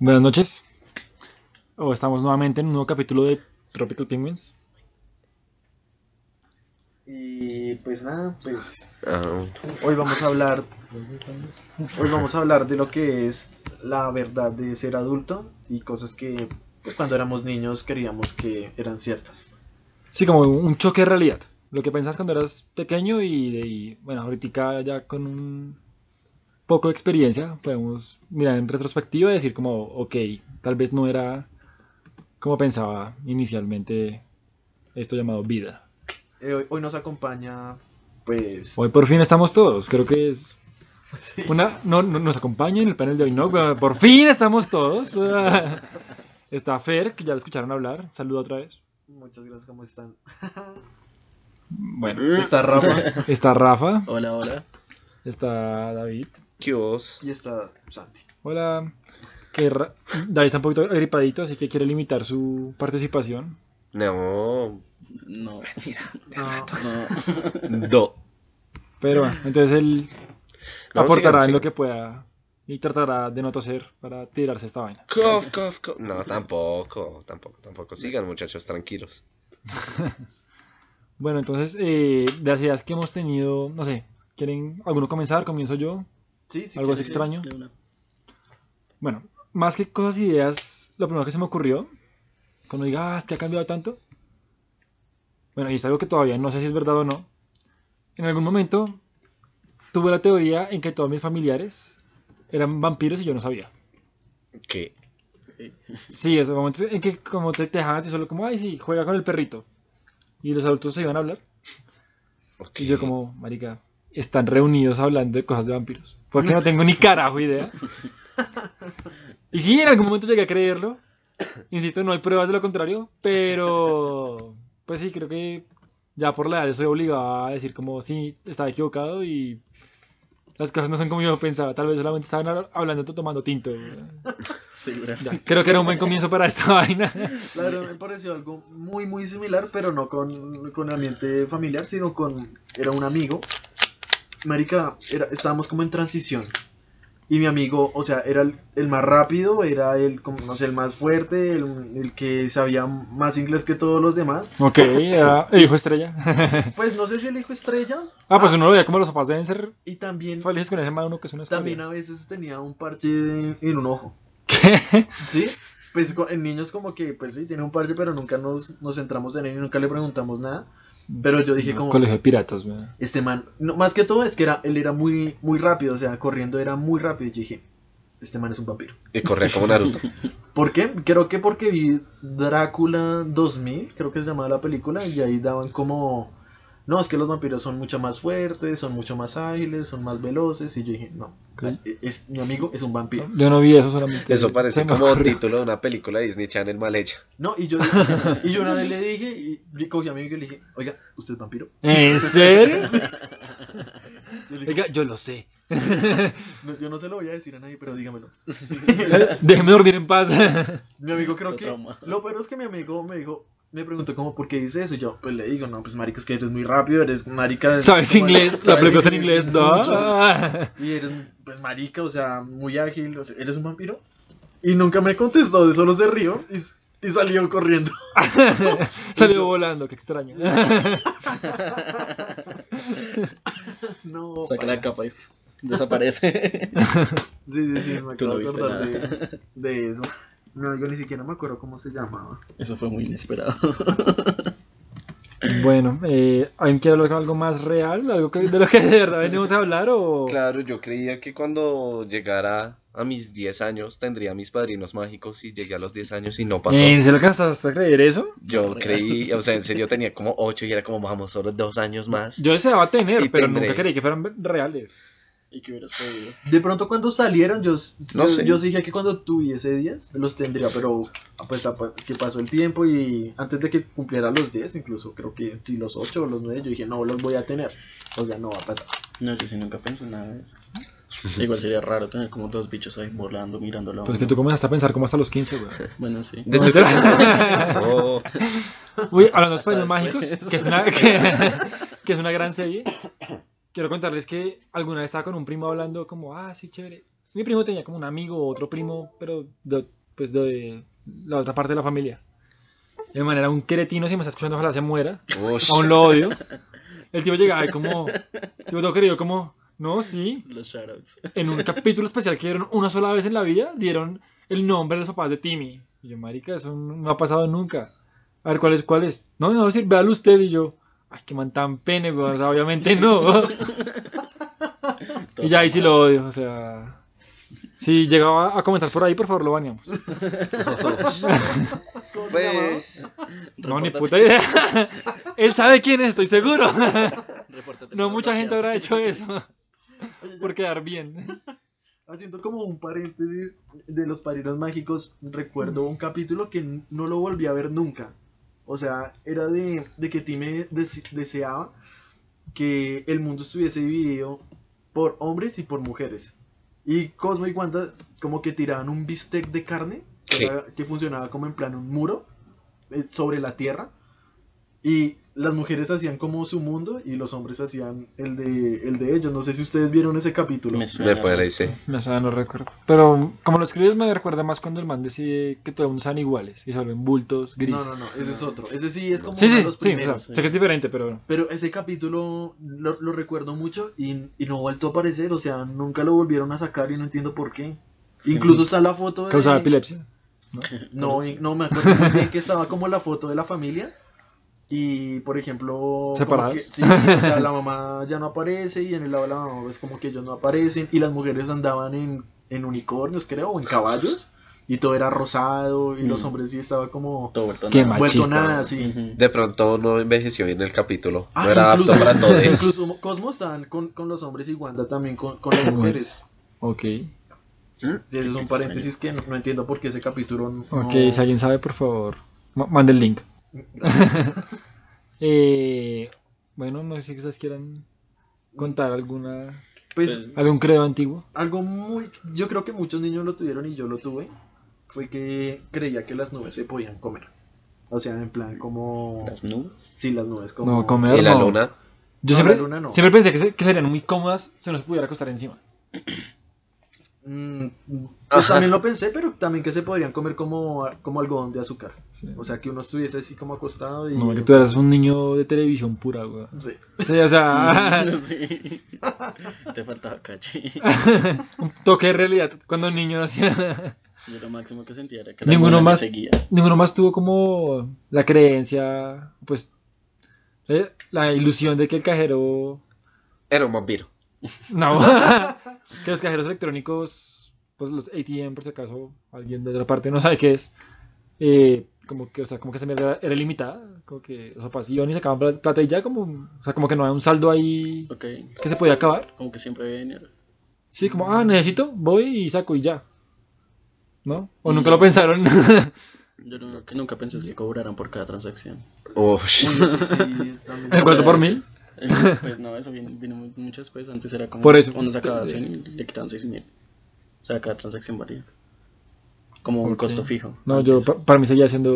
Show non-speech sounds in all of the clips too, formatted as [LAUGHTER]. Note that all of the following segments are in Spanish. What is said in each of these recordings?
Buenas noches. Oh, estamos nuevamente en un nuevo capítulo de Tropical Penguins. Y pues nada, pues Ah, hoy vamos a hablar hoy vamos a hablar de lo que es la verdad de ser adulto y cosas que pues cuando éramos niños queríamos que eran ciertas. Sí, como un choque de realidad. Lo que pensabas cuando eras pequeño y, y, bueno, ahorita ya con un poco de experiencia podemos mirar en retrospectiva y decir como, ok, tal vez no era como pensaba inicialmente esto llamado vida. Eh, hoy, hoy nos acompaña pues Hoy por fin estamos todos, creo que es [LAUGHS] sí, una... No, no nos acompaña en el panel de hoy, ¿no? Por fin estamos todos. [LAUGHS] Está Fer, que ya lo escucharon hablar. Saluda otra vez. muchas gracias, ¿cómo están? Bueno, Está Rafa está Rafa, Hola, hola. está David. ¿Qué vos? y está Santi. Hola. Que Ra- David está un poquito agripadito, así que quiere limitar su participación. No, No, [LAUGHS] No, no. do. Pero bueno, entonces él No, aportará sigan, en lo que pueda y tratará de no toser para tirarse esta vaina. Cof, cof, cof. No, tampoco, tampoco, tampoco. Sigan, muchachos, tranquilos. [LAUGHS] Bueno, entonces, eh, de las ideas que hemos tenido, no sé, ¿quieren alguno comenzar? ¿Comienzo yo? Sí, sí, ¿Algo así extraño? De una. Bueno, más que cosas y ideas, lo primero que se me ocurrió, cuando diga, ah, es que ha cambiado tanto. Bueno, y es algo que todavía no sé si es verdad o no. En algún momento tuve la teoría en que todos mis familiares eran vampiros y yo no sabía. ¿Qué? Sí, ese momento en que como te, te dejaban a ti solo como, ay, sí, juega con el perrito. Y los adultos se iban a hablar. Ok. Y yo como, marica, están reunidos hablando de cosas de vampiros. Porque no tengo ni carajo idea. [LAUGHS] Y sí, en algún momento llegué a creerlo. Insisto, no hay pruebas de lo contrario. Pero, pues sí, creo que ya por la edad estoy obligado a decir como, sí, estaba equivocado y las cosas no son como yo pensaba. Tal vez solamente estaban hab- hablando tomando tinto. [LAUGHS] Seguramente. Ya, creo que era un buen comienzo para esta [LAUGHS] vaina. La verdad me pareció algo muy muy similar, pero no con, con ambiente familiar, sino con... Era un amigo. Marica, era, estábamos como en transición. Y mi amigo, o sea, era el, el más rápido, era el, como, no sé, el más fuerte, el, el que sabía más inglés que todos los demás. Ok, era el hijo estrella. [LAUGHS] Pues no sé si el hijo estrella. Ah, pues uno lo veía como los papás deben ser Y también, felices con ese man uno que es una también a veces tenía un parche de- en un ojo. [LAUGHS] ¿Qué? ¿Sí? Pues en niños como que, pues sí, tiene un parche, pero nunca nos, nos centramos en él y nunca le preguntamos nada. Pero yo dije como... Colegio de piratas, weón. Este man, no, más que todo es que era, él era muy, muy rápido, o sea, corriendo era muy rápido. Y yo dije, este man es un vampiro. Y corría como Naruto. [LAUGHS] ¿Por qué? Creo que porque vi Drácula 2000, creo que se llamaba la película, y ahí daban como... No, es que los vampiros son mucho más fuertes, son mucho más ágiles, son más veloces. Y yo dije, no, es, mi amigo es un vampiro. Yo no vi eso solamente. Eso parece como ocurrió. título de una película de Disney Channel mal hecha. No, y yo, y yo una vez le dije, y yo cogí a mi amigo y le dije, oiga, ¿usted es vampiro? ¿En serio? [LAUGHS] Yo, le dije, Oiga, yo lo sé. [LAUGHS] "No, yo no se lo voy a decir a nadie, pero dígamelo. [LAUGHS] Déjeme dormir en paz. Mi amigo creo que... trauma. Lo peor es que mi amigo me dijo, me preguntó como, ¿por qué dice eso? Y yo, pues le digo, no, pues marica, es que eres muy rápido, eres marica... ¿Sabes como- inglés? La está en inglés, ¿no? [LAUGHS] Y eres, pues marica, o sea, muy ágil, o sea, ¿eres un vampiro? Y nunca me contestó, solo se rió y, y salió corriendo. [LAUGHS] Salió volando, qué extraño. [LAUGHS] No, Saca para. la capa y desaparece. Sí, sí, sí, me acabo de acordar de, de eso. No, yo ni siquiera me acuerdo cómo se llamaba. Eso fue muy inesperado. [LAUGHS] Bueno, eh, ¿alguien quiere hablar de algo más real? ¿Algo que, de lo que de verdad venimos a hablar? O... [LAUGHS] Claro, yo creía que cuando llegara a mis 10 años tendría mis padrinos mágicos y llegué a los 10 años y no pasó. ¿En serio alcanzaste a creer eso? Yo creí, o sea, en serio tenía como 8 y era como, vamos, solo dos años más. Yo deseaba tener, pero tendré. nunca creí que fueran reales. ¿Y qué hubieras podido? De pronto cuando salieron, yo, No yo, sé. yo dije que cuando tuviese 10 los tendría, pero pues que pasó el tiempo y antes de que cumpliera los 10, incluso creo que si los 8 o los 9, yo dije, no, los voy a tener. O sea, no va a pasar. No, yo sí nunca pensé en nada de eso. Igual sería raro tener como dos bichos ahí volando, mirándolo. Pues que tú comenzaste a pensar como hasta los 15, güey. [LAUGHS] Bueno, sí. De mentira. Oh, Uy, hablando de Mágicos, que es, una, que, [LAUGHS] que es una gran serie, [LAUGHS] quiero contarles que alguna vez estaba con un primo hablando como, ah, sí, chévere. Mi primo tenía como un amigo, otro primo, pero de, pues de la otra parte de la familia. De manera un queretino, si me está escuchando, ojalá se muera. Aún lo odio. [LAUGHS] El tipo llegaba y como, tipo todo querido, como, no, sí. Los shoutouts. En un capítulo especial que dieron una sola vez en la vida, dieron el nombre de los papás de Timmy. Y yo, marica, eso no ha pasado nunca. A ver, ¿cuál es? ¿Cuál es? No, no, decir, véalo usted. Y yo, ay, qué man tan pene. O sea, obviamente no. [LAUGHS] y ya ahí sí lo odio, o sea... Si llegaba a comentar por ahí, por favor, lo baneamos. [LAUGHS] [LAUGHS] ¿Cómo se llamaba? Pues, No, ni puta idea. Él sabe quién es, estoy seguro. repórtate No mucha gente habrá hecho eso. Por quedar bien. Haciendo como un paréntesis de los padrinos mágicos, recuerdo un capítulo que no lo volví a ver nunca. O sea, era de, de que Time dese- deseaba que el mundo estuviese dividido por hombres y por mujeres. Y Cosmo y Wanda como que tiraban un bistec de carne que, que funcionaba como en plan un muro eh, sobre la tierra. Y las mujeres hacían como su mundo y los hombres hacían el de, el de ellos. No sé si ustedes vieron ese capítulo. Me suena me parece. No sé, no recuerdo. Pero como lo escribes me recuerda más cuando el man decide que todos sean iguales y vuelven bultos, grises. No, no, no, ese es otro. Ese sí es como Sí, uno de sí, los sí, o sea, primeros. sé que es diferente, pero Pero ese capítulo lo, lo recuerdo mucho y, y no vuelto a aparecer. O sea, nunca lo volvieron a sacar y no entiendo por qué. Sí. Incluso está la foto de. causaba epilepsia. No, no me acuerdo muy bien que estaba como la foto de la familia. Y por ejemplo. ¿Separados? que- sí, o sea, la [LAUGHS] mamá ya no aparece y en el lado de la mamá es como que ellos no aparecen. Y las mujeres andaban en, en unicornios, creo, o en caballos. Y todo era rosado y los Mm. hombres sí estaba como. Todo vuelto Qué nada. Vuelto machista. nada, sí. De pronto no envejeció bien el capítulo. Ah, no era apto incluso, para todos. [LAUGHS] incluso Cosmo estaban con, con los hombres y Wanda también con, con las [LAUGHS] mujeres. Ok. Y ese es un paréntesis que no, no entiendo por qué ese capítulo no... Ok, si alguien sabe, por favor, ma- mande el link. [LAUGHS] Eh, bueno, no sé si ustedes quieran contar alguna Pues Pues, algún credo antiguo. algo muy... Yo creo que muchos niños lo tuvieron y yo lo tuve. Fue que creía que las nubes se podían comer. O sea, en plan como... Las nubes. Sí, las nubes como... No, comer Y la no. luna. Yo No, siempre, la luna no. siempre pensé que, se- que serían muy cómodas si uno se pudiera acostar encima. Mm, pues Ajá. también lo pensé, pero también que se podrían comer como, como algodón de azúcar. Sí. O sea, que uno estuviese así como acostado y... No, que tú eras un niño de televisión pura, güey. Sí. Sí, o sea, [LAUGHS] [LAUGHS] sí. Te faltaba cachi. [LAUGHS] un toque de realidad cuando un niño hacía... Yo lo máximo que sentía era que Ninguno la me más. seguía. Ninguno más tuvo como la creencia, pues, eh, la ilusión de que el cajero Era un vampiro. No, que los cajeros electrónicos, pues los ATM, por si acaso alguien de otra parte no sabe qué es, eh, como que, o sea, como que esa mierda era, era ilimitada, como que los papás iban y sacaban pla- plata y ya, como, o sea, como que no había un saldo ahí Ok. que se podía acabar. Como que siempre había dinero. Sí, como, ah, necesito, voy y saco y ya. ¿No? O nunca Mm. lo pensaron. Yo lo que nunca pensé que cobraran por cada transacción. Uy, eso sí, también- ¿El O cuatro sea, por mil? Eh, [LAUGHS] Pues no, eso vino, vino mu- mucho después. Antes era como Por eso. uno sacaba 100 y le quitaban 6 mil. O sea, cada transacción varía. Como un costo fijo. No, yo, pa- para mí seguía siendo,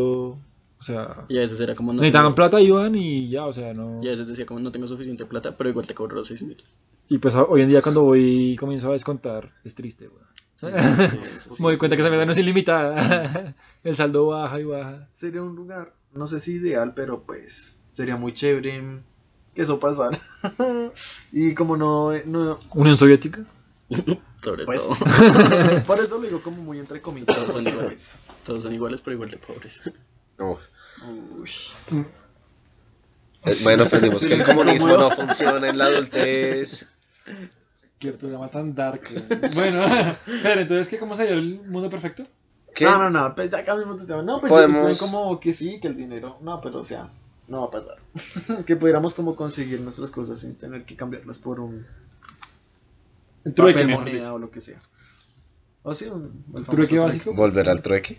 o sea, Y a veces era como no necesitaban tengo- plata, iban y ya, o sea, no... Y a veces decía como no tengo suficiente plata, pero igual te cobro los 6 mil. Y pues a- hoy en día cuando voy y comienzo a descontar, es triste, güey. Sí, [LAUGHS] eso sí. Me doy cuenta que esa mierda no es ilimitada. [LAUGHS] El saldo baja y baja. sería un lugar, no sé si ideal, pero pues sería muy chévere que eso pasara. [LAUGHS] y como no, no Unión Soviética. [LAUGHS] Sobre pues, todo. [LAUGHS] por eso lo digo como muy entre comillas. Todos son iguales. Todos son iguales, pero igual de pobres. Uf. pues, Eh, Bueno, aprendimos Sí, que el comunismo no funciona en la adultez. Que te llama tan dark. Bueno, pero entonces, ¿qué, ¿cómo sería el mundo perfecto? ¿Qué? No, no, no, pues ya cambiamos de tema. No, pues Podemos- como que sí, que el dinero. No, pero o sea, no va a pasar. [LAUGHS] que pudiéramos como conseguir nuestras cosas sin tener que cambiarlas por un El trueque, papel moneda o lo que sea. O sí, un el trueque básico. Volver al trueque.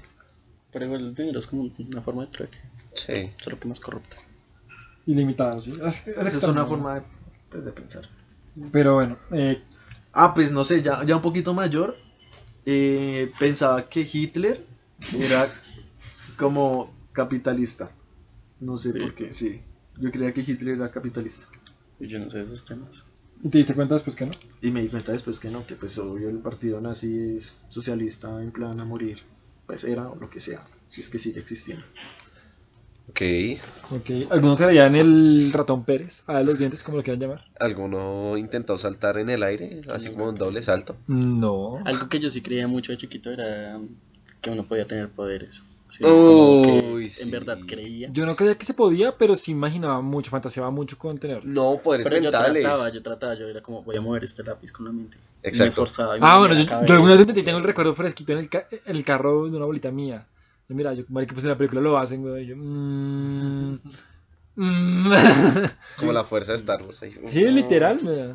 Pero igual el dinero es como una forma de trueque. Sí. Solo que más corrupta. Ilimitado, sí. Es, es Esa es extraño, una ¿no? forma de, pues, de pensar. Pero bueno, eh, Ah, pues no sé, ya, ya un poquito mayor, eh, pensaba que Hitler era como capitalista. No sé Sí. por qué, sí. Yo creía que Hitler era capitalista. Y yo no sé de esos temas. ¿Y te diste cuenta después que no? Y me di cuenta después que no, que pues obvio el partido nazi es socialista en plan a morir. Pues era o lo que sea, si es que sigue existiendo. Ok. Ok. ¿Alguno creía en el ratón Pérez? A los dientes, como lo quieran llamar. ¿Alguno intentó saltar en el aire? Así como un doble salto. No. Algo que yo sí creía mucho de chiquito era que uno podía tener poderes. Sí, como que Uy, en verdad creía. Yo no creía que se podía, pero sí imaginaba mucho, fantaseaba mucho con tenerlo. No, poderes Pero yo mentales. trataba, yo trataba, yo era como voy a mover este lápiz con la mente. Y me Exacto. esforzaba. y me Ah, bueno, yo, alguna vez intenté, tengo el recuerdo fresquito en el, ca- en el carro de una bolita mía. Yo, mira, yo, marica, pues en la película lo hacen, güey. y Yo, mm, mm. Como la [LAUGHS] fuerza de Star Wars. ahí. sí, literal, güey.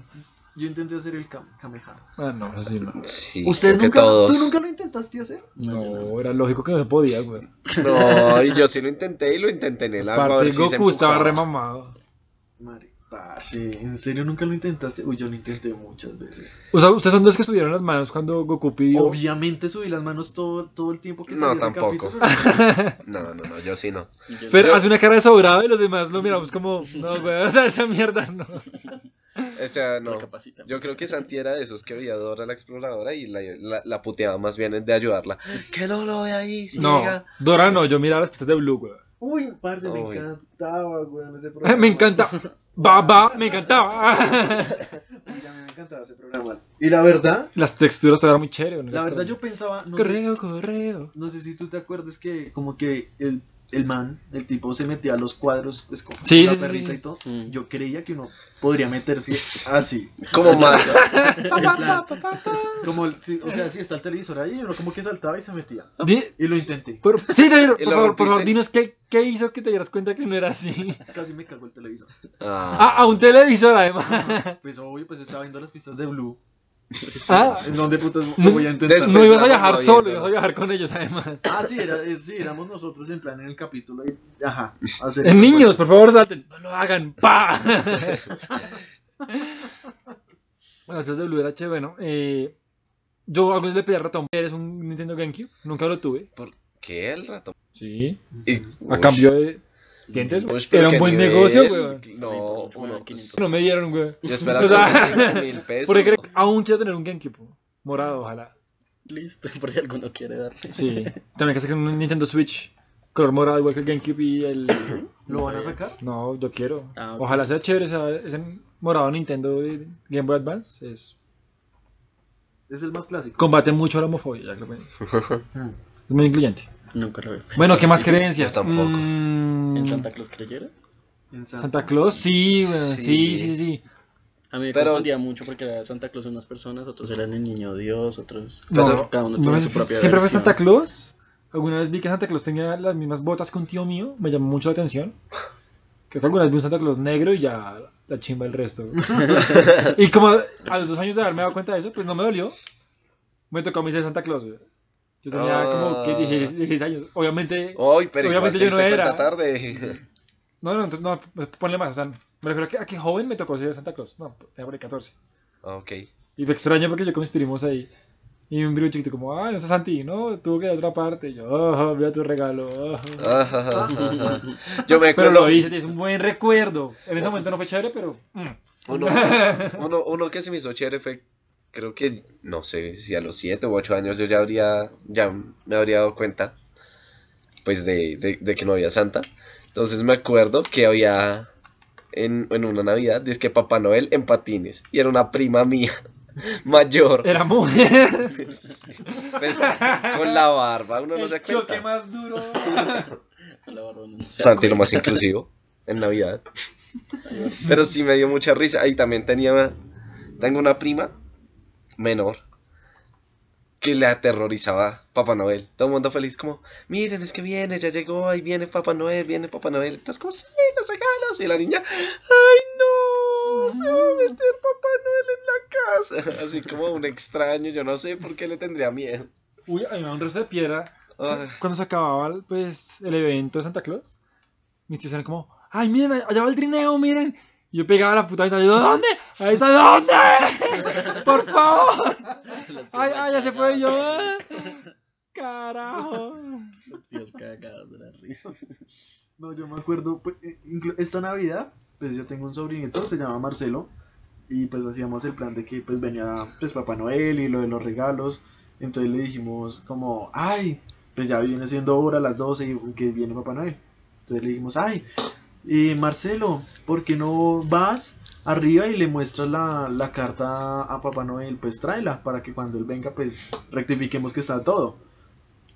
Yo intenté hacer el Kam- Kamehameha. Ah, no, eso sí no. Sí, ¿Ustedes nunca, todos. ¿Tú nunca lo intentaste hacer? No, era lógico que no podía, güey. No, y yo sí lo intenté y lo intenté en el agua. si se Goku estaba remamado. Mari, parce, ¿en serio nunca lo intentaste? Uy, yo lo intenté muchas veces. O sea, ustedes son dos que subieron las manos cuando Goku pidió. Obviamente subí las manos todo, todo el tiempo que No, tampoco. capítulo. [LAUGHS] No, no, no, yo sí no. Yo- hace una cara de sobrado y los demás lo miramos como, no, güey, o sea, esa mierda no. [LAUGHS] O sea, [LAUGHS] no. Yo creo que Santi era de esos que veía a Dora la exploradora y la, la, la puteaba más bien de ayudarla. [LAUGHS] Que no lo ve ahí, si No, llega. Dora no, yo miraba las pistas de Blue, güey. Uy, parce, me encantaba, weón, ese [LAUGHS] programa. Me encanta. Va, va, me encantaba. Uy, a mí me encantaba ese programa. Y la verdad, Las texturas todavía eran muy chéveres. ¿no? la verdad yo pensaba, no sé, Correo, correo. no sé si tú te acuerdas que como que el, el man, el tipo se metía a los cuadros, pues con Sí, la sí, perrita sí. y todo. Mm. Yo creía que uno podría meterse así. [LAUGHS] Como más. [LAUGHS] Como o sea, si está el televisor ahí, uno como que saltaba y se metía. Di- Y lo intenté. por, sí, Daniel, [LAUGHS] por ¿Y lo favor, por favor, dinos qué, qué hizo que te dieras cuenta que no era así. Casi me cagó el televisor. Ah, Ah, a un televisor, además. Pues obvio, pues estaba viendo las pistas de Blue. [LAUGHS] Ah, ¿En dónde putas No, voy a intentar? no ibas a viajar solo, ibas a viajar con ellos, además. Ah, sí, era, eh, sí, éramos nosotros en plan en el capítulo y, ajá, hacer eso, niños, por favor, salten. No lo hagan. ¡Pa! [LAUGHS] bueno, entonces de Blue era chévere, ¿no? Eh, yo a veces le pedí a Ratón Pérez un Nintendo GameCube. Nunca lo tuve. ¿qué el rato? Sí. Y- A cambio de dientes, Era un buen nivel. negocio, güey. No, uno, 500. No me dieron, güey. yo esperaba [LAUGHS] O sea, como 5 mil pesos. Porque creo que aún quiero tener un GameCube. Morado, ojalá. Listo, por si alguno quiere darle. Sí. También que saquen un Nintendo Switch. Color morado, igual que el GameCube y el. ¿Lo van a sacar? No, yo quiero. Ah. Ojalá sea chévere ese morado Nintendo de Game Boy Advance. Es... Es el más clásico. Combate mucho la homofobia, ya que lo. Mm. [LAUGHS] Es muy incluyente. Nunca lo veo. Bueno, ¿qué más Sí. creencias? yo tampoco. Mm, ¿En Santa Claus creyeron? En Santa Claus, sí, güey, sí, Sí. sí, sí. A mí me Pero- confundía mucho porque era Santa Claus unas personas, otros eran el niño Dios, otros. No, cada uno no, su propia siempre fue. Santa Claus. Alguna vez vi que Santa Claus tenía las mismas botas que un tío mío. Me llamó mucho la atención. Creo que alguna vez vi un Santa Claus negro y ya la chimba el resto. [LAUGHS] y como a los dos años de haberme dado cuenta de eso, pues no me dolió. Me tocó a mí ser Santa Claus. güey. Yo tenía como que Ah. 16, 16 años. Obviamente, pero Obviamente te yo no era. tarde. [LAUGHS] no, no, no, no, ponle más. O sea, me refiero a que, a que joven me tocó ser Santa Claus. No, tenía por ahí 14. ok. Y fue extraño porque yo con mis primos ahí. Y un brillo chiquito como, ah, ese es Santi, no, tuvo que ir a otra parte. Y yo, oh, mira tu regalo. oh". Ajá, ajá, ajá. Yo me Pero acuerdo. lo hice, es un buen recuerdo. En ese momento no fue chévere, pero... mm. Uno, [LAUGHS] uno, uno que se me hizo chévere fue, creo que, no sé, si a los 7 u 8 años yo ya habría, ya me habría dado cuenta, pues, de, de, de que no había Santa. Entonces me acuerdo que había, en, en una Navidad, es que Papá Noel en patines, y era una prima mía, [LAUGHS] mayor, Era mujer. [LAUGHS] pues, con la barba, uno no se El choque más duro. [LAUGHS] La barba no se Santi lo más inclusivo en Navidad. Pero sí me dio mucha risa. Ahí también tenía. Tengo una prima menor que le aterrorizaba Papá Noel. Todo el mundo feliz, como, miren, es que viene, ya llegó, ahí viene Papá Noel, viene Papá Noel. Entonces, como, sí, los regalos. Y la niña, ay, no, se va a meter Papá Noel en la casa. [LAUGHS] Así como un extraño, yo no sé por qué le tendría miedo. Uy, a mí me da un resto de piedra. Ay, Cuando se acababa pues, el evento de Santa Claus, mis tíos eran como, ay, miren, allá va el trineo, miren. Y yo pegaba la puta ventana y yo, ¿dónde? Ahí está, ¿dónde? [LAUGHS] Por favor. Ay, ay, ya se fue yo. "Ah". [LAUGHS] Carajo. Los tíos cagados de la risa. No, yo me acuerdo, pues, eh, esta Navidad, pues yo tengo un sobrinito, se llama Marcelo, y pues hacíamos el plan de que pues venía pues Papá Noel y lo de los regalos. Entonces le dijimos como, ay, pues ya viene siendo hora las 12 y que viene Papá Noel. Entonces le dijimos, ay, eh, Marcelo, ¿por qué no vas arriba y le muestras la, la carta a Papá Noel? Pues tráela para que cuando él venga pues rectifiquemos que está todo.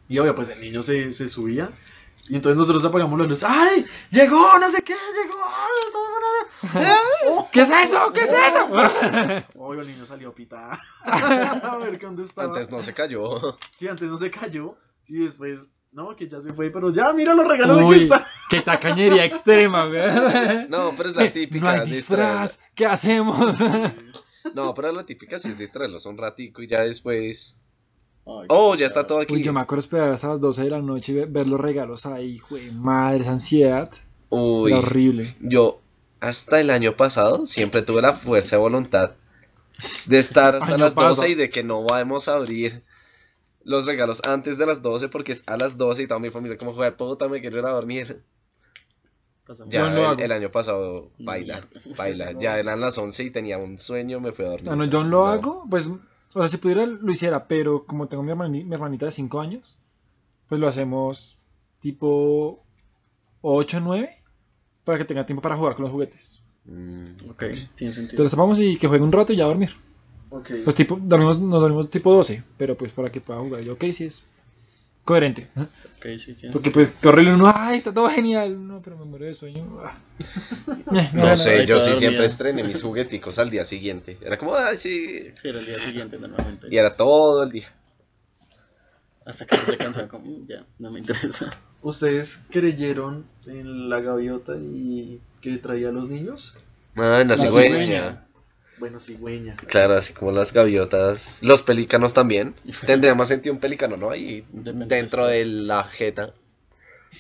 Y obvio, pues el niño se, se subía. Y entonces nosotros apagamos las luces. ¡Ay! ¡Llegó! No sé qué, llegó. ¿Qué es eso? ¿Qué es eso? [LAUGHS] Obvio, el niño salió pitada. [LAUGHS] a ver que dónde estaba. Antes no se cayó. Sí, antes no se cayó. Y después, no, que ya se fue. Pero ya, mira los regalos de que Uy, está. [LAUGHS] qué tacañería extrema, güey. No, pero es la típica. [LAUGHS] No hay disfraz. ¿Qué hacemos? [LAUGHS] No, pero la típica sí es distraerlos un ratico y ya después. Ay, Oh, ya está todo aquí. Uy, yo me acuerdo esperar hasta las 12 de la noche y ve- ver los regalos ahí, güey. Madre, esa ansiedad. Uy, Era horrible. yo hasta el año pasado siempre tuve la fuerza de voluntad de estar hasta Año las 12 pasado. y de que no vamos a abrir los regalos antes de las 12 porque es a las 12 y toda mi familia como joder puta me quiero ir a dormir. Pasamos. Ya Yo no el, el año pasado baila, [LAUGHS] baila. Ya eran las 11 y tenía un sueño, me fui a dormir. Ah, no, yo lo hago, pues, o sea, si pudiera lo hiciera, pero como tengo mi, hermani- mi hermanita de 5 años, pues lo hacemos tipo 8 o 9 para que tenga tiempo para jugar con los juguetes. Mm, Ok, tiene sentido. Entonces tapamos y que juegue un rato y ya a dormir. Ok. Pues tipo, dormimos, nos dormimos tipo 12, pero pues para que pueda jugar. Yo, ok, sí es coherente. Ok, sí, tiene Porque pues horrible uno, ay, está todo genial. No, pero me muero de sueño. [LAUGHS] Ah. No sé, yo sí dormida. siempre estrené mis jugueticos al día siguiente. Era como, ay, sí. Sí, era el día siguiente normalmente. Y era todo el día. Hasta que se cansa como, "Mm, ya, no me interesa. ¿Ustedes creyeron en la gaviota y que traía a los niños? Ah, la La cigüeña. cigüeña. Bueno, cigüeña. Claro, así como las gaviotas. Los pelícanos también. [LAUGHS] Tendría más sentido un pelícano, ¿no? Ahí Depende dentro de de la jeta.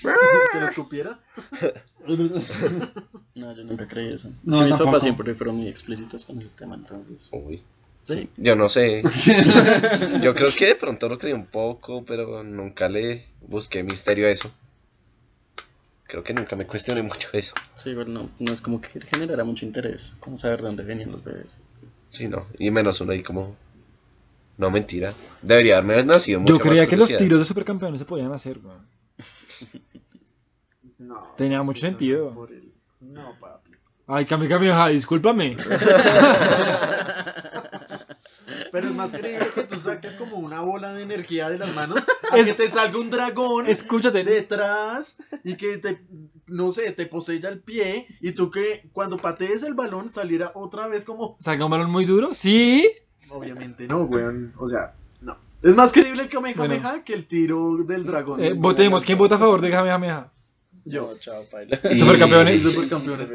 ¿Que la escupiera? [LAUGHS] No, yo nunca creí eso. Es que mis tampoco. papás siempre fueron muy explícitos con ese tema, entonces. Uy. Sí. Yo no sé. [LAUGHS] Yo creo que de pronto lo creí un poco, pero nunca le busqué misterio a eso. Creo que nunca me cuestioné mucho eso. Sí, igual no, no es como que generara mucho interés, como saber de dónde venían los bebés. Sí, no. Y menos uno ahí como. No, mentira. Debería haberme nacido mucho Yo creía más que los tiros de supercampeones se podían hacer, weón. [LAUGHS] No. Tenía mucho sentido. el- No, papi. Ay, Cami Cami, ajá, discúlpame. [LAUGHS] Pero es más creíble que tú saques como una bola de energía de las manos a Es- que te salga un dragón Escúchate. detrás y que te, no sé, te posea el pie y tú que cuando patees el balón saliera otra vez como... ¿Saca un balón muy duro? Sí. Obviamente no, weón. O sea, no. Es más creíble el Kamehameha Bueno. que el tiro del dragón. Eh, votemos. ¿Quién vota a favor de Kamehameha? Yo. No, chao, paila. [LAUGHS] Y- Supercampeones. Supercampeones.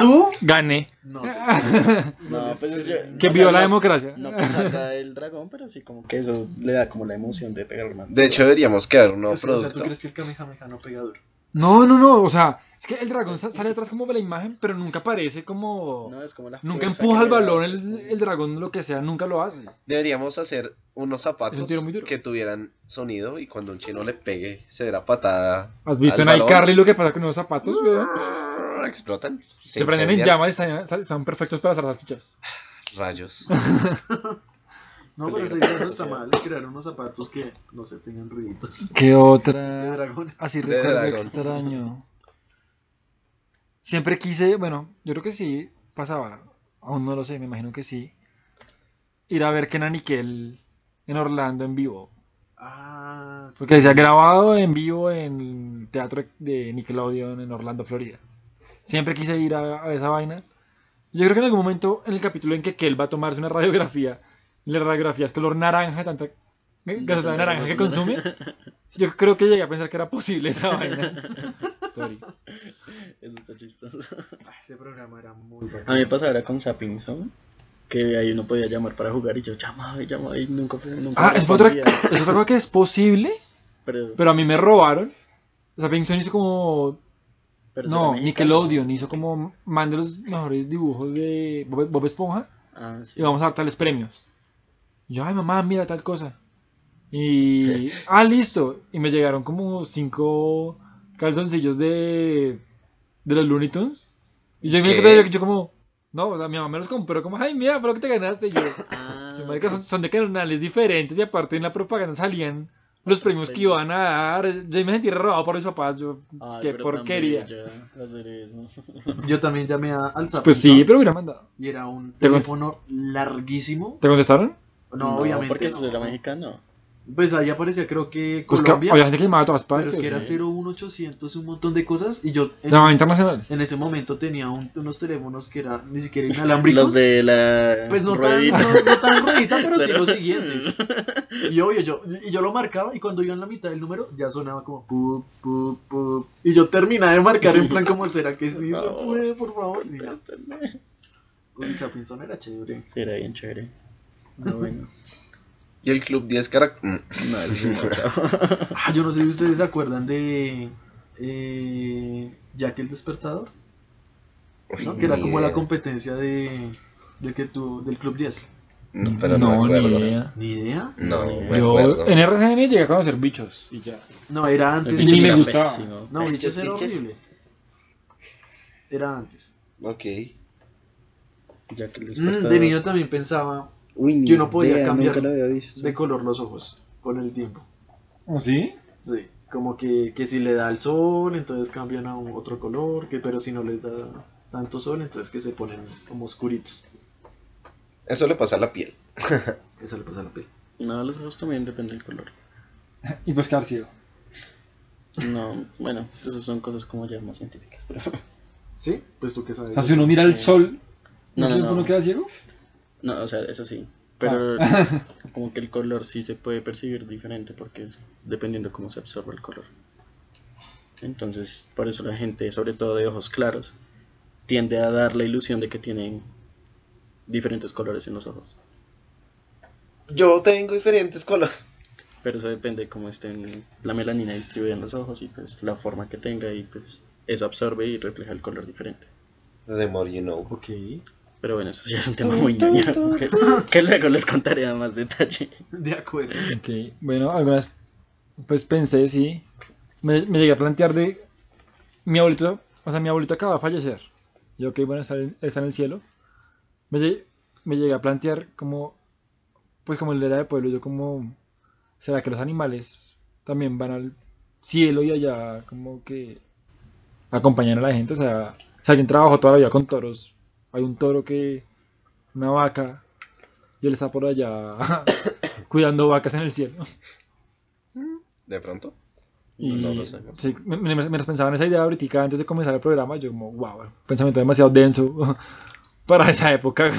¿Tú? Gané. No. [LAUGHS] No, pues es yo- Que o viva sea, la democracia. No que salga [LAUGHS] el dragón, pero sí como que eso le da como la emoción de pegar más. De hecho, deberíamos crear un O nuevo sea, o sea. ¿tú crees que el Kamehameha no pega duro? No, no, no. O sea, es que el dragón sa- sale atrás como de la imagen, pero nunca aparece como. no, es como la Nunca empuja el balón, el, dragón, lo que sea, nunca lo hace. Deberíamos hacer unos zapatos un que tuvieran sonido y cuando un chino le pegue se dará patada. ¿Has visto en iCarly lo que pasa con los zapatos, weón? Explotan. Se prenden en llamas y están, están perfectos para hacer salchichas. Rayos. [LAUGHS] No, pero la no está mal crear unos zapatos que, no sé, tengan ruiditos. ¿Qué [LAUGHS] De otra? dragón. Así De recuerdo dragón. extraño. Siempre quise, bueno, yo creo que sí pasaba, aún no lo sé, me imagino que sí. Ir a ver Kenan y Kel en Orlando en vivo. Ah, sí. Porque se ha grabado en vivo en el teatro de Nickelodeon en Orlando, Florida. Siempre quise ir a, a esa vaina. Yo creo que en algún momento en el capítulo en que Kel va a tomarse una radiografía la radiografía es color naranja, tanta gasosa de naranja que consume, yo creo que llegué a pensar que era posible esa vaina. [LAUGHS] Sorry. Eso está chistoso. Ah, Ese programa era muy bacán. A mí me pasaba era con Zapping Zone, que ahí uno podía llamar para jugar y yo llamaba y llamaba y nunca Ah, es otra, es otra cosa que es posible, Pero, pero a mí me robaron. O sea, Pinson hizo como. pero no. Nickelodeon hizo como. Man de los mejores dibujos de Bob, Bob Esponja. Ah, sí. Y vamos a dar tales premios. Yo, ay mamá, mira tal cosa. Y. Ah, listo. Y me llegaron como cinco calzoncillos de. de los Looney Tunes. Y yo quedé yo como. No, o sea, mi mamá me los compró como, ay, mira, fue lo que te ganaste. Y yo, [LAUGHS] Ah, "Yo, marica, son, son de canales diferentes y aparte en la propaganda salían los premios que iban a dar. Yo me sentí robado por mis papás. Yo, ay, qué pero porquería. bella hacer eso. Yo también llamé al Zapping Pues sí, pero hubiera mandado. Y era un ¿Te teléfono larguísimo. ¿Te contestaron? No, obviamente. Porque no. eso era mexicano. Pues ahí aparecía, creo que Pues que Colombia. había gente que llamaba a todas pero partes. es que era sí. 01800, un montón de cosas. Y yo en, Llamaba internacional. en ese momento tenía un- unos teléfonos que eran ni siquiera [LAUGHS] inalámbricos. Los de la Pues no tan, ruedita. no, no tan ruedita, pero sí [LAUGHS] Cero. los siguientes. [LAUGHS] Y obvio, yo, y yo lo marcaba y cuando iba en la mitad del número ya sonaba como pup, pup, pup. Y yo terminaba de marcar en plan como, ¿será que sí se No. puede, por favor? Y ya. Contéstenme. Uy, Chapinson era chévere. Sí, era bien chévere. No, bueno. [LAUGHS] Y el Club 10 Carac... mm, No, eso sí [LAUGHS] no. Ah, yo no sé si ustedes se acuerdan de eh, Jack el Despertador, ¿no? Que era como la competencia de, de que tú, del Club 10. No, pero no, me ni idea. Ni idea. No, Ni idea. me Yo acuerdo. en RCN llegué a conocer bichos y ya. No, era antes. El de me gustaba. pésimo. No, Bichos, bichos era bichos. horrible. Era antes. Ok. Ya que el Mm, despertador. de niño también pensaba Uy, Que uno podía idea, cambiar Nunca lo había visto. de color los ojos con el tiempo. ¿Oh, sí? Sí, como que, que si le da el sol, entonces cambian a un- otro color, que pero si no les da tanto sol, entonces que se ponen como oscuritos. Eso le pasa a la piel. [LAUGHS] Eso le pasa a la piel. No, los ojos también depende del color. [LAUGHS] Y pues quedar ciego. No, bueno, esas son cosas como ya más científicas. Pero... ¿Sí? Pues tú qué O sabes. sea, si uno mira el sol, No, ¿no, no, no. uno queda ciego? No, o sea, eso sí. Pero Ah. [LAUGHS] como que el color sí se puede percibir diferente porque es dependiendo cómo se absorbe el color. Entonces, por eso la gente, sobre todo de ojos claros, tiende a dar la ilusión de que tienen diferentes colores en los ojos. Yo tengo diferentes colores. Pero eso depende de cómo estén la melanina distribuida en los ojos y pues la forma que tenga y pues eso absorbe y refleja el color diferente. The more you know. Ok. Pero bueno, eso ya es un tema muy ñoño que, [LAUGHS] que luego les contaré a más detalle. De acuerdo. Ok, bueno, algunas, pues pensé, sí, me, me llegué a plantear de, mi abuelito, o sea, mi abuelito acaba de fallecer, yo, ok, bueno, está, en- está en el cielo, me, lle- me llegué a plantear como, pues como él era de pueblo, yo como, ¿será que los animales también van al cielo y allá como que acompañan a la gente? O sea, si alguien trabajó toda la vida con toros, hay un toro que, una vaca, y él está por allá [COUGHS] cuidando vacas en el cielo. ¿De pronto? Y No lo sé. sí, me- me- mientras pensaba en esa idea ahorita antes de comenzar el programa, yo como, wow, pensamiento demasiado denso [LAUGHS] para esa época.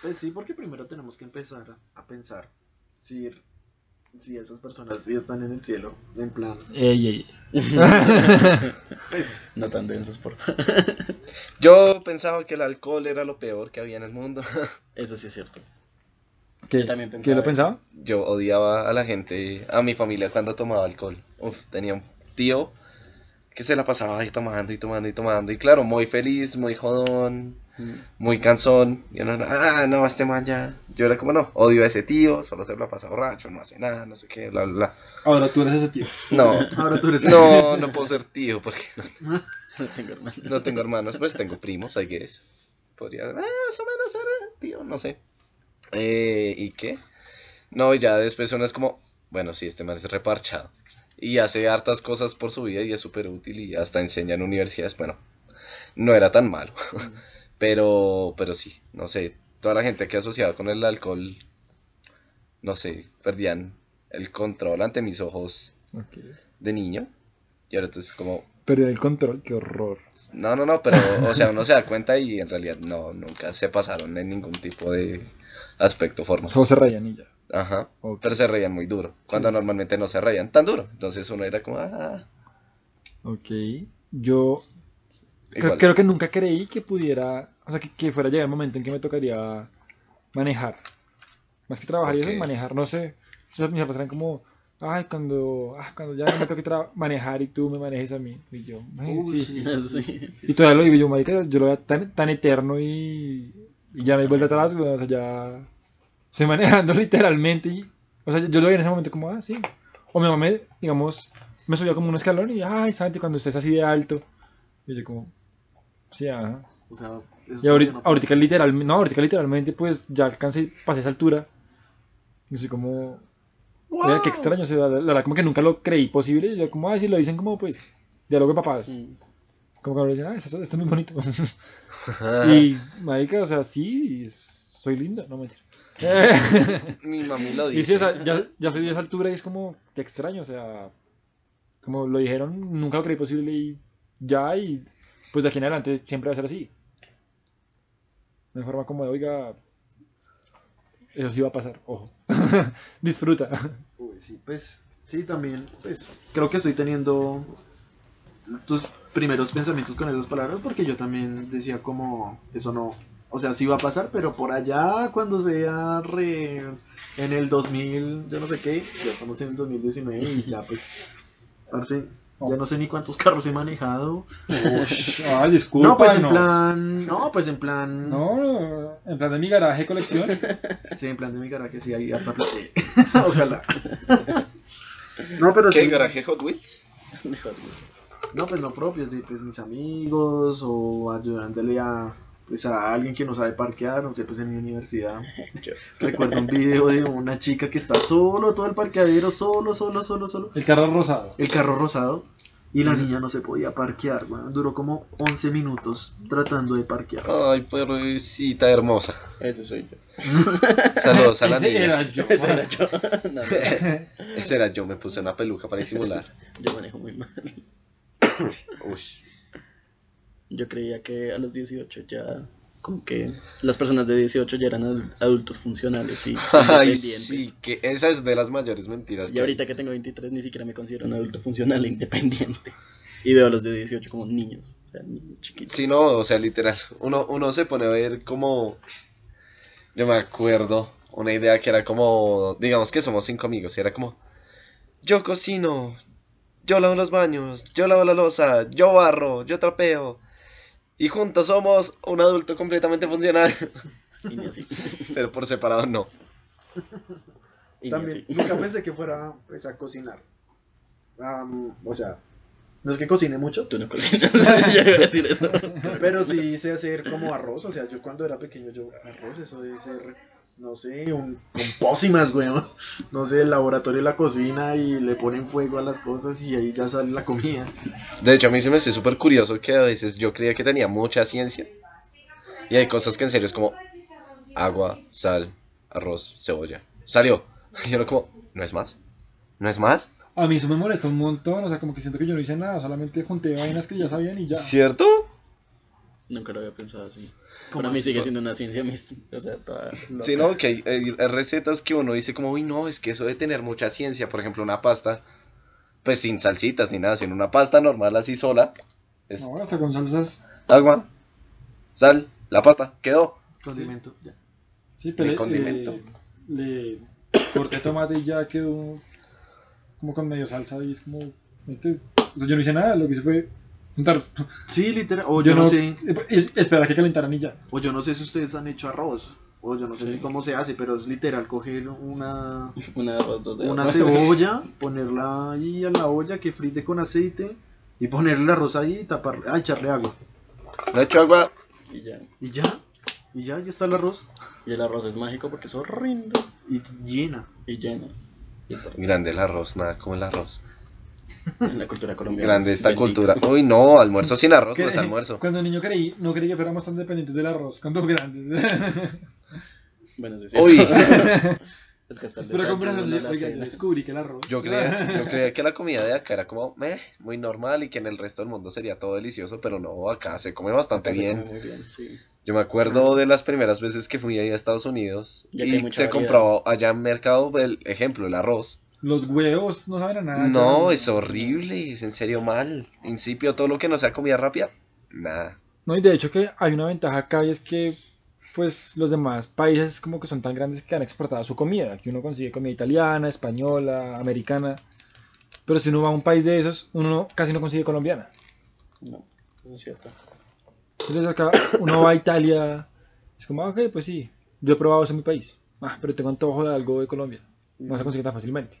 Pues sí, porque primero tenemos que empezar a, a pensar si, si esas personas sí están en el cielo. En plan, Ey, ey. [LAUGHS] pues. No tan densos, por [LAUGHS] Yo pensaba que el alcohol era lo peor que había en el mundo. [LAUGHS] Eso sí es cierto. ¿Qué, Yo también ¿Qué lo pensaba pensaba? Yo odiaba a la gente, a mi familia cuando tomaba alcohol. Uf, tenía un tío que se la pasaba ahí tomando y tomando y tomando. Y claro, muy feliz, muy jodón, muy cansón. Y uno, ah, no, este man ya. Yo era como, no, odio a ese tío, solo se la pasa borracho, no hace nada, no sé qué, bla, bla, bla. Ahora tú eres ese tío. No, [LAUGHS] Ahora tú eres. no, no puedo ser tío porque no, [LAUGHS] No tengo hermano. no tengo hermanos, pues tengo primos, I guess. Podría ah, más o menos ser tío, no sé. Eh, ¿Y qué? No, y ya después uno es como, bueno, sí, este man es reparchado. Y hace hartas cosas por su vida y es súper útil y hasta enseña en universidades. Bueno, no era tan malo. [LAUGHS] pero, pero sí, no sé, toda la gente que asociaba con el alcohol, no sé, perdían el control ante mis ojos de niño. Y ahora entonces como, Perdió el control, qué horror. no, no, no, pero, o sea, uno se da cuenta y en realidad no, nunca se pasaron en ningún tipo de aspecto, forma. Ojos se rayan y ya. Ajá. Ok. Pero se reían muy duro, cuando sí. normalmente no se reían tan duro. Entonces uno era como, ah, Ok. Yo igual. creo que nunca creí que pudiera, o sea, que, que fuera a llegar el momento en que me tocaría manejar. Más que trabajar y Ok. eso, manejar, no sé. Sea, mis papás eran como, ay, cuando, ah, cuando ya me toque manejar y tú me manejes a mí. Y yo, ay, Uy, sí. sí. Sí, Y todavía lo digo yo, marica, yo lo veo tan, tan eterno y, y ya no hay vuelta atrás, güey, o sea, ya estoy manejando [LAUGHS] literalmente y, o sea, yo lo veía en ese momento como, ah, sí. O mi mamá, me, digamos, me subía como un escalón y, ay, Santi, cuando estés así de alto. Y yo como, sí, ajá. O sea, eso Y ahorita, todavía no ahorita literalmente, no, ahorita literalmente pues ya alcancé, pasé esa altura. Y soy como, Mira, qué extraño, o sea, la, la verdad como que nunca lo creí posible. Y yo como, ay, si lo dicen como pues, diálogo de papás. Mm. Como que me dicen, ah, esto, es muy bonito. [LAUGHS] y, marica, o sea, sí, soy lindo, no mentira. [LAUGHS] Mi mami lo [LAUGHS] y sí, dice. o sea, ya, ya soy de esa altura y es como, qué extraño, o sea, como lo dijeron, nunca lo creí posible y ya, y pues de aquí en adelante siempre va a ser así. De forma como de, oiga, eso sí va a pasar, ojo, [LAUGHS] disfruta. Uy, sí, pues, sí, también, pues, creo que estoy teniendo tus primeros pensamientos con esas palabras porque yo también decía como, eso no, o sea, sí va a pasar, pero por allá cuando sea re, en el 2000, yo no sé qué, ya estamos en el 2019 y ya pues, parce, ya no sé ni cuántos carros he manejado. Ah, [LAUGHS] disculpa. No, pues en plan, no, pues en plan, No, no, en plan de mi garaje colección. [LAUGHS] sí, en plan de mi garaje, sí, hay harta plata. [LAUGHS] Ojalá. No, pero ¿Qué sí. garaje Hot Wheels? No, pues no propios, de pues mis amigos o ayudándole a pues a alguien que no sabe parquear, no sé, pues en mi universidad. [LAUGHS] Recuerdo un video de una chica que está solo, todo el parqueadero, solo, solo, solo, solo. El carro rosado. El carro rosado. Y la niña no se podía parquear, weón. Duró como 11 minutos tratando de parquear. Ay, pobrecita hermosa. Ese soy yo. [LAUGHS] Saludos a la Ese niña. era yo. [LAUGHS] Ese era yo. No, no, Ese era yo, me puse una peluca para disimular. yo manejo muy mal. Uy. Yo creía que a los 18 ya, como que las personas de 18 ya eran ad- adultos funcionales y [LAUGHS] Ay, independientes. sí, que esa es de las mayores mentiras. Y que- ahorita que tengo 23 ni siquiera me considero un adulto funcional e independiente. Y veo a los de 18 como niños, o sea, niños chiquitos. Sí, no, o sea, literal. Uno, uno se pone a ver como. Yo me acuerdo una idea que era como. Digamos que somos cinco amigos y era como. Yo cocino, yo lavo los baños, yo lavo la losa, yo barro, yo trapeo. Y juntos somos un adulto completamente funcional. Y ni así. Pero por separado no. También, así. nunca pensé que fuera pues a cocinar. Am, o sea, no es que cocine mucho, Tú no cocinas. [LAUGHS] Yo iba a decir eso. Pero sí sé hacer como arroz, o sea, yo cuando era pequeño, yo, arroz, eso debe ser, no sé, un, con pócimas, weón. No sé, el laboratorio de la cocina y le ponen fuego a las cosas y ahí ya sale la comida. De hecho, a mí se me hace súper curioso que a veces yo creía que tenía mucha ciencia. Y hay cosas que en serio es como agua, sal, arroz, cebolla. Salió. [LAUGHS] Y yo como, ¿no es más? ¿No es más? A mí eso me molesta un montón, o sea, como que siento que yo no hice nada, solamente junté vainas que ya sabían y ya. ¿Cierto? Nunca lo había pensado así. ¿Cómo Para mí sigue siendo una ciencia mis- O sea, toda loca. Sí, no, que hay, hay recetas que uno dice como, uy, no, es que eso debe tener mucha ciencia. Por ejemplo, una pasta, pues sin salsitas ni nada, sino una pasta normal así sola. Es No, hasta con salsas. agua, sal, la pasta, quedó. Condimento, ya. Sí, pero De le, condimento. le, le corté tomate y ya quedó como con medio salsa y es como. O sea, yo no hice nada, lo que hice fue juntar. Sí, literal, o yo, Yo no, no. sé, es- esperar a que calentaran y ya. o yo no sé si ustedes han hecho arroz, o yo no sé si cómo se hace, pero es literal coger una, Una una cebolla, [LAUGHS] ponerla ahí a la olla que frite con aceite y ponerle el arroz ahí y taparle, ah, echarle agua. Le echo agua. Y ya. Y ya, y ya, ya está el arroz. Y el arroz es mágico porque es horrendo. Y llena. Y por- Grande el arroz, nada como el arroz. En la cultura colombiana. Grande es esta bendito. cultura. Uy, no, almuerzo sin arroz no es almuerzo. Cuando niño creí, no creí que fuéramos tan dependientes del arroz, cuando grandes. Bueno, sí, sí. Uy. Es que [LAUGHS] hasta el Pero oiga, yo descubrí que el arroz. Yo creía, yo creía que la comida de acá era como meh, muy normal y que en el resto del mundo sería todo delicioso, pero no, acá se come bastante Acá se bien. come muy bien, sí. Yo me acuerdo de las primeras veces que fui ahí a Estados Unidos Ya y se variedad. compraba allá en mercado el ejemplo, el arroz. Los huevos no saben a nada. No, ya. es horrible, es en serio mal. Incipio, todo lo que no sea comida rápida, nada. No, y de hecho que hay una ventaja acá y es que pues los demás países como que son tan grandes que han exportado su comida. Aquí uno consigue comida italiana, española, americana. Pero si uno va a un país de esos, uno casi no consigue colombiana. No, eso es cierto. Entonces acá uno va a Italia, es como, ah, ok, pues sí, yo he probado eso en mi país. Ah, pero tengo antojo de algo de Colombia. No se consigue tan fácilmente.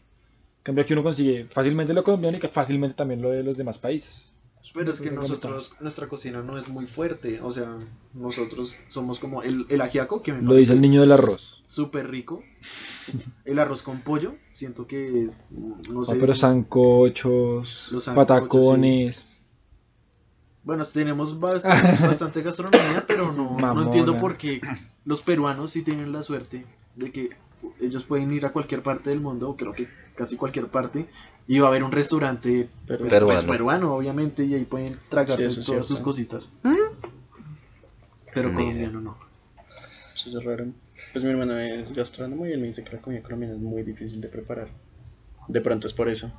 Cambio aquí uno consigue fácilmente lo colombiano y que fácilmente también lo de los demás países. Pero es que nosotros, nuestra cocina no es muy fuerte. O sea, nosotros somos como el, el ajiaco que me Lo dice el niño del arroz. Súper rico. El arroz con pollo, siento que es. No sé. No, pero sancochos, Los sancochos, patacones. Bueno, tenemos bastante, [LAUGHS] bastante gastronomía, pero no, no entiendo por qué los peruanos sí tienen la suerte de que ellos pueden ir a cualquier parte del mundo, creo que casi cualquier parte, y va a haber un restaurante Pero pues, Peruano. pues, peruano, obviamente, y ahí pueden tragarse Sí, todas sus cositas. Pero Ni colombiano no. Eso es raro. Pues mi hermano es gastrónomo y él me dice que la comida colombiana es muy difícil de preparar. De pronto es por eso.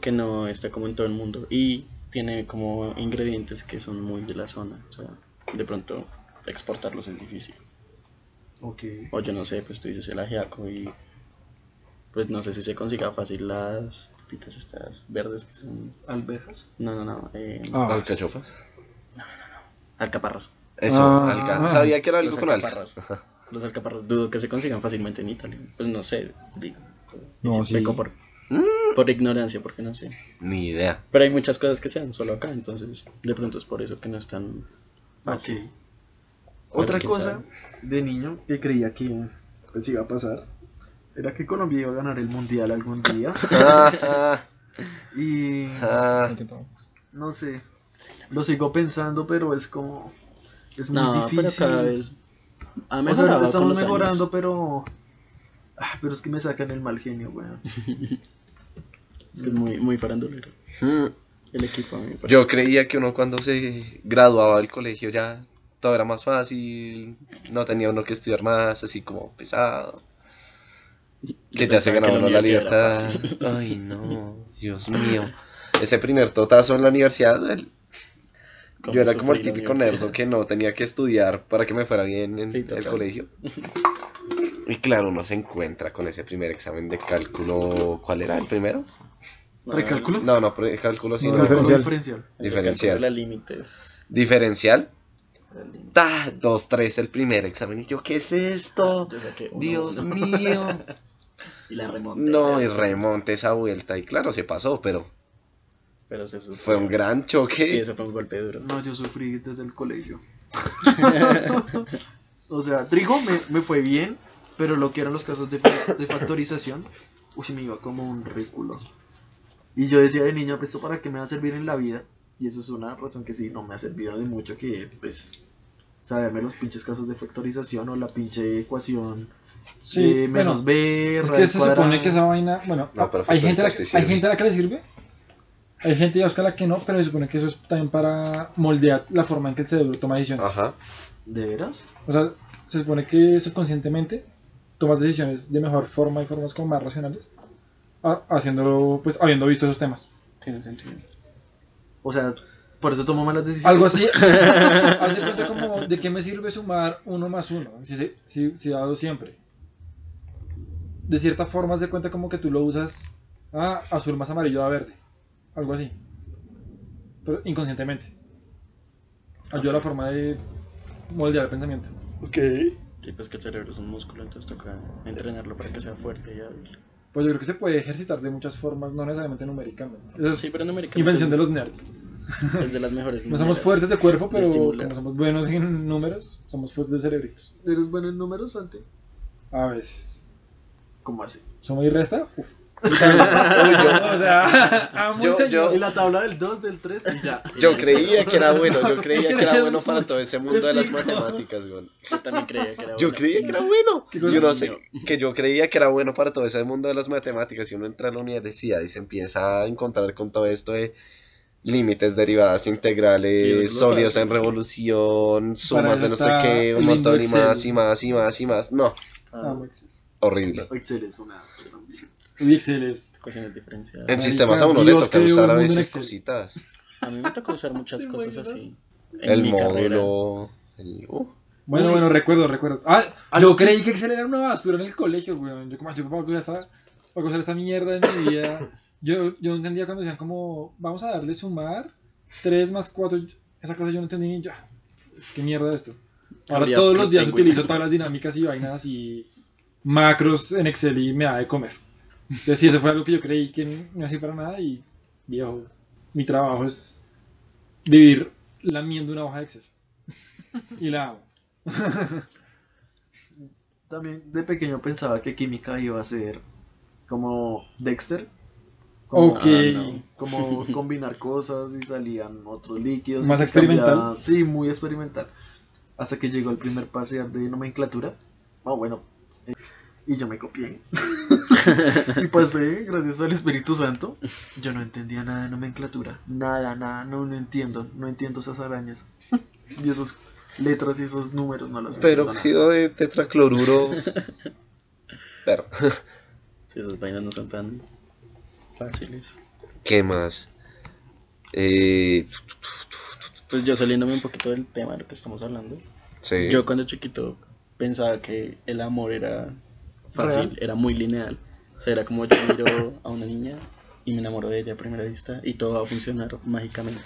Que no está como en todo el mundo. Y tiene como ingredientes que son muy de la zona. O sea, de pronto exportarlos es difícil. Ok. O yo no sé, pues tú dices el ajiaco y pues no sé si se consiga fácil las papitas estas verdes que son... Alberjas. No, no, no. Eh, Ah, Alcachofas. alcaparras. Eso, Ah. alca. Sabía que era algo Los con alca. alcaparras. Los alcaparras dudo que se consigan fácilmente en Italia. Pues no sé, digo. Y No, sí, sí. peco por, por ignorancia, porque no sé. Ni idea. Pero hay muchas cosas que se dan solo acá, entonces de pronto es por eso que no es tan fácil. Ok. Otra cosa sabe. de niño que creía que pues iba a pasar era que Colombia iba a ganar el mundial algún día. [LAUGHS] Y ah, no sé, lo sigo pensando, pero es como. Es muy No, difícil. pero cada vez ha O sea, estamos mejorando, años. pero. Ah, pero es que me sacan el mal genio, weón. [LAUGHS] Es que es muy, muy farandulero. Mm. El equipo a mí. Yo creía que uno cuando se graduaba del colegio ya todo era más fácil, no tenía uno que estudiar más, así como pesado. Que ya se pensaba ganaba que uno la libertad. [LAUGHS] Ay, no, Dios mío. [LAUGHS] Ese primer totazo en la universidad, el- yo era como el típico nerdo que no tenía que estudiar para que me fuera bien en Sí, el colegio. [LAUGHS] Y claro, uno se encuentra con ese primer examen de cálculo. ¿Cuál era el primero? No, ¿Precálculo? No, no, pre- cálculo, No, sino diferencial. diferencial. diferencial. la límites. diferencial. La límite. ¡Ta! 2-3 el primer examen. Y yo, ¿qué es esto? Yo saqué uno, Dios uno. mío. [LAUGHS] Y la remonté. No, y remonte esa vuelta. Y claro, se pasó, pero Pero se sufrió. fue un gran choque. Sí, eso fue un golpe duro. No, yo sufrí desde el colegio. [LAUGHS] [LAUGHS] o sea, trigo me, me fue bien, pero lo que eran los casos de, fa- de factorización, uy, me iba como un ridículo. Y yo decía de niño, pues esto para qué me va a servir en la vida. Y eso es una razón que sí, no me ha servido de mucho que, pues, saberme los pinches casos de factorización o la pinche ecuación Sí, de menos bueno, B, Es que se supone que esa vaina, bueno, No, pero hay, gente a la, hay gente a la que le sirve, hay gente a la que no, pero se supone que eso es también para moldear la forma en que el cerebro toma decisiones. Ajá. ¿De veras? O sea, se supone que subconscientemente tomas decisiones de mejor forma y formas como más racionales, ha- haciéndolo, pues, habiendo visto esos temas. Tiene sentido. O sea, por eso tomo malas decisiones. Algo así, [LAUGHS] haz de cuenta como, ¿de qué me sirve sumar uno más uno? Si, se- si, si dado siempre. De cierta forma, haz de cuenta como que tú lo usas, ah, azul más amarillo da verde. Algo así. Pero inconscientemente. Ayuda a la forma de moldear el pensamiento. Ok. Y pues que el cerebro es un músculo, entonces toca entrenarlo para que sea fuerte y hábil. Pues yo creo que se puede ejercitar de muchas formas, no necesariamente numéricamente. Eso es Sí, pero numéricamente invención de los nerds. [LAUGHS] Es de las mejores No somos fuertes de cuerpo, de pero estimular. como somos buenos en números, somos fuertes de cerebritos. ¿Eres bueno en números, Santi? A veces. ¿Cómo así? ¿Somos y resta? Uf. [LAUGHS] Uy, yo, O sea, [LAUGHS] amo Yo- yo- En la tabla del 2, del 3 y ya. yo creía que era bueno, yo creía que era bueno para todo ese mundo de las matemáticas, güey. Yo también creía que era Yo bueno. creía que era bueno. Yo no sé, que yo creía que era bueno para todo ese mundo de las matemáticas. Y uno entra a la universidad y se empieza a encontrar con todo esto de límites, derivadas, integrales, sólidos en revolución, sumas de no sé qué, un montón y más y más y más y más. No, Ah, Excel. horrible. Excel es una asco también. Uy, Excel es. ecuaciones diferenciadas. En sistemas a uno le toca usar un a veces cositas. A mí me tocó usar muchas ¿Te cosas así. En El mi carrera. módulo. el- uh, Bueno, Uy. bueno, recuerdo, recuerdo. Ah, Algo yo creí que Excel era una basura en el colegio, weón. Yo como, yo como voy a estar- voy a coger esta mierda en mi vida. [LAUGHS] Yo, yo no entendía cuando decían como, vamos a darle sumar 3 más 4. Esa clase yo no entendí ni ya. ¿Qué mierda es esto? Ahora Habría todos los días utilizo tablas dinámicas y vainas así, macros en Excel y me da de comer. Entonces sí, eso fue algo que yo creí que no hacía para nada y, viejo, mi trabajo es vivir lamiendo una hoja de Excel. Y la hago. También de pequeño pensaba que química iba a ser como Dexter. Como, Ok. Ah, no. como [LAUGHS] combinar cosas y salían otros líquidos. Más experimental. cambiaban- Sí, muy experimental. Hasta que llegó el primer parcial de nomenclatura. Ah, bueno. eh, Y yo me copié. [LAUGHS] [LAUGHS] y pasé, gracias al Espíritu Santo. Yo no entendía nada de nomenclatura. Nada, nada. No, no entiendo. No entiendo esas arañas. y esas letras y esos números no las nada. Peróxido de tetracloruro. Pero, Sí, esas vainas no son tan fáciles. ¿qué más? Eh, Pues yo saliéndome un poquito del tema de lo que estamos hablando. sí. Yo cuando chiquito pensaba que el amor era fácil, Real. era muy lineal. O sea, era como yo miro a una niña y me enamoro de ella a primera vista y todo va a funcionar mágicamente.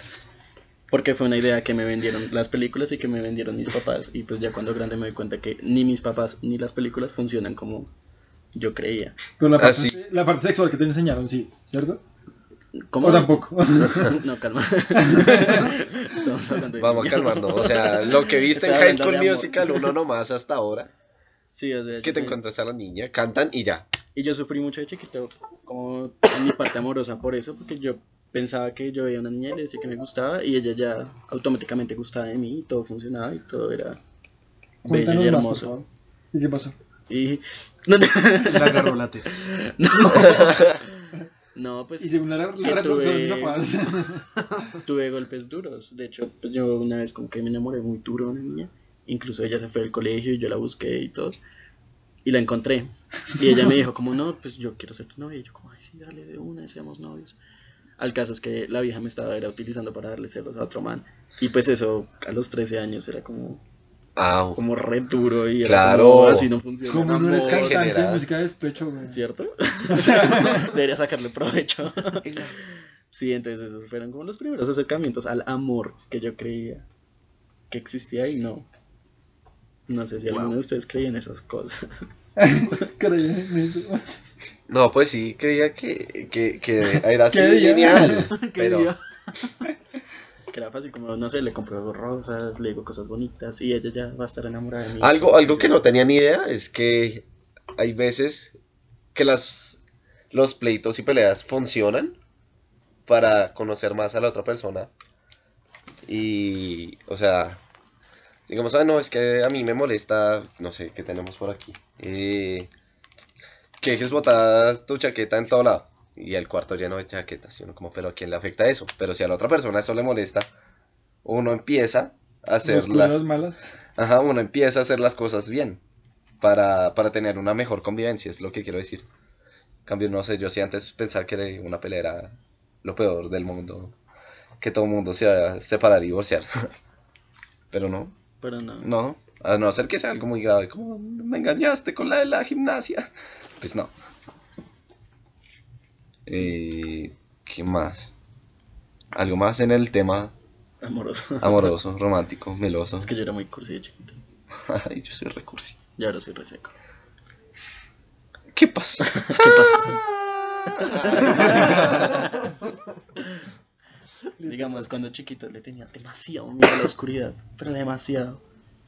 Porque fue una idea que me vendieron las películas y que me vendieron mis papás. Y pues ya cuando grande me doy cuenta que ni mis papás ni las películas funcionan como yo creía. Pero la Ah, parte, sí. la parte sexual que te enseñaron, sí, ¿cierto? ¿Cómo? O tampoco. [LAUGHS] No, calma. [LAUGHS] Estamos hablando de Vamos niño. calmando. O sea, lo que viste en High School. Musical, uno nomás hasta ahora. Sí, o sea, Que te me- encuentras a la niña, cantan y ya. Y yo sufrí mucho de chiquito, como en mi parte amorosa por eso, porque yo pensaba que yo veía a una niña y le decía que me gustaba y ella ya automáticamente gustaba de mí y todo funcionaba y todo era bello y hermoso. ¿Y qué pasó? Y no, la teta. [LAUGHS] [LAUGHS] no, pues Y según la, la que tuve- [LAUGHS] tuve golpes duros. De hecho, pues yo una vez como que me enamoré muy duro de una niña. Incluso ella se fue del colegio y yo la busqué y todo. Y la encontré. Y ella me dijo como, no, pues yo quiero ser tu novia. Y yo como, ay, sí, dale de una, seamos novios. Al caso es que la vieja me estaba era utilizando para darle celos a otro man. Y pues eso, a los 13 años era como, Ah, como re duro y era Claro. como, así no funciona. Como no eres amor". cantante de música de despecho, güey. ¿Cierto? [LAUGHS] [LAUGHS] Debería sacarle provecho. Sí, entonces esos fueron como los primeros acercamientos al amor que yo creía que existía y no. No sé si alguno de ustedes creía en esas cosas. [LAUGHS] Creí en eso. no, pues sí, creía que, que, que era así genial. ¿Qué Pero? Que era fácil, como, no sé, le compro rosas, le digo cosas bonitas y ella ya va a estar enamorada de mí. algo, algo que no tenía ni idea es que hay veces que las, los pleitos y peleas funcionan para conocer más a la otra persona. Y, o sea, digamos, ah, no, es que a mí me molesta, no sé, ¿qué tenemos por aquí? Eh, que dejes botadas tu chaqueta en todo lado. Y el cuarto lleno de chaquetas. Y uno como, pero ¿a quién le afecta eso? Pero si a la otra persona eso le molesta, uno empieza a hacer las... malas. Ajá, uno empieza a hacer las cosas bien para, para tener una mejor convivencia, es lo que quiero decir. En cambio, no sé, yo sí antes pensaba que una pelea era lo peor del mundo, que todo el mundo se iba a separar y divorciar. [LAUGHS] Pero no, Pero no. no, a no ser que sea algo muy grave, como me engañaste con la de la gimnasia. Pues no. Eh, ¿Qué más? Algo más en el tema Amoroso. [LAUGHS] amoroso, romántico, meloso. Es que yo era muy cursi de chiquito. [LAUGHS] Ay, yo soy recursi. Y ahora soy reseco. ¿Qué pasa? ¿Qué pasó? [LAUGHS] Digamos, cuando chiquito le tenía demasiado miedo a la oscuridad, pero demasiado.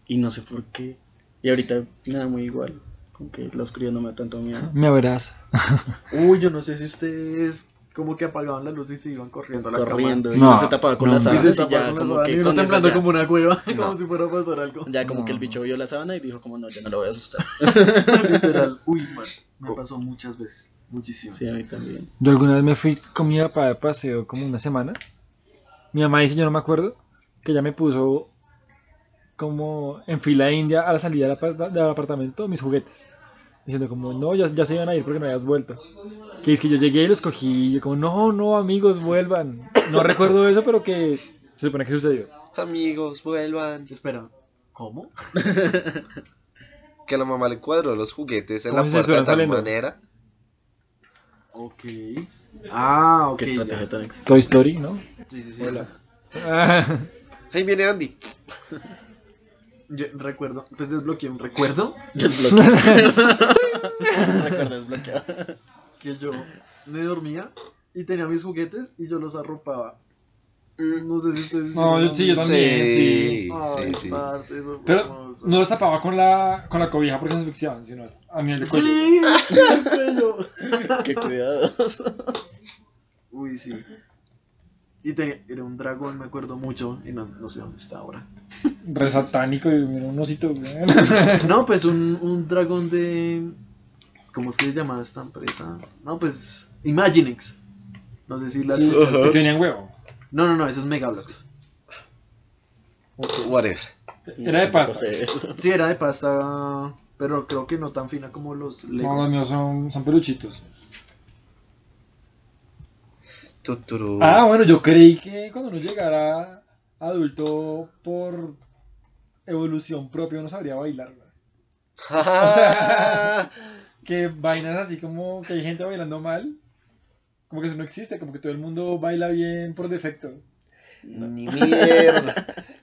Y no sé por qué. Y ahorita me da muy igual. Como que la oscuridad no me da tanto miedo. Me abraza. [LAUGHS] Uy, yo no sé si ustedes como que apagaban la luz y se iban corriendo a la Corriendo. Y No, no se tapaba con no, las no. cama. Y se ya con la como sábana que con temblando ya, como una cueva, [LAUGHS] como No. si fuera a pasar algo. ya como que el No. bicho vio la sábana y dijo como no, yo no lo voy a asustar. [LAUGHS] Literal. Uy, man, me pasó muchas veces. Muchísimas. Sí, a mí también. Yo alguna vez me fui con mi papá de paseo como una semana. Mi mamá dice, yo no me acuerdo, que ella me puso como en fila india a la salida del apartamento mis juguetes. Diciendo como, no, ya, ya se iban a ir porque no habías vuelto. Que es que yo llegué y los cogí y yo como, no, no, amigos, vuelvan. No recuerdo eso, pero que se supone que sucedió. Amigos, vuelvan. Espera, ¿cómo? [LAUGHS] Que a la mamá le cuadró los juguetes en la puerta de tal saliendo. manera. Ok. Ah, ok. Qué estrategia tan. Toy Story, ¿no? Sí, sí, sí. Hola. Ahí viene Andy. [LAUGHS] Yo recuerdo, pues desbloqueé un recuerdo [LAUGHS] Desbloqueado. [LAUGHS] Recuerdo desbloqueado. que yo me dormía y tenía mis juguetes y yo los arropaba No sé si ustedes. No, yo- sí, yo también, sí. Ay, sí, sí. parce, eso fue Pero hermoso. no los tapaba con la, con la cobija porque se asfixiaban, sino a nivel de cuello. Sí, [LAUGHS] sí, el cuello. Qué cuidados. Uy, sí. Y tenía, era un dragón, me acuerdo mucho, y no, no sé dónde está ahora. Re satánico y mira, un osito. [LAUGHS] No, pues un, un dragón de. ¿Cómo es que se llama esta empresa? No, pues. Imaginex. No sé si la Sí, escuchaste. que venía en huevo. No, no, no, eso es Megablox. Whatever. Era de pasta. No sé eso. Sí, era de pasta, pero creo que no tan fina como los Lego. No, los míos son, son peluchitos. Tuturu. Ah, bueno, yo creí que cuando uno llegara adulto por evolución propia uno sabría bailar. güey. [LAUGHS] sea, [LAUGHS] Que vainas así como que hay gente bailando mal. Como que eso no existe, como que todo el mundo baila bien por defecto. ni mierda.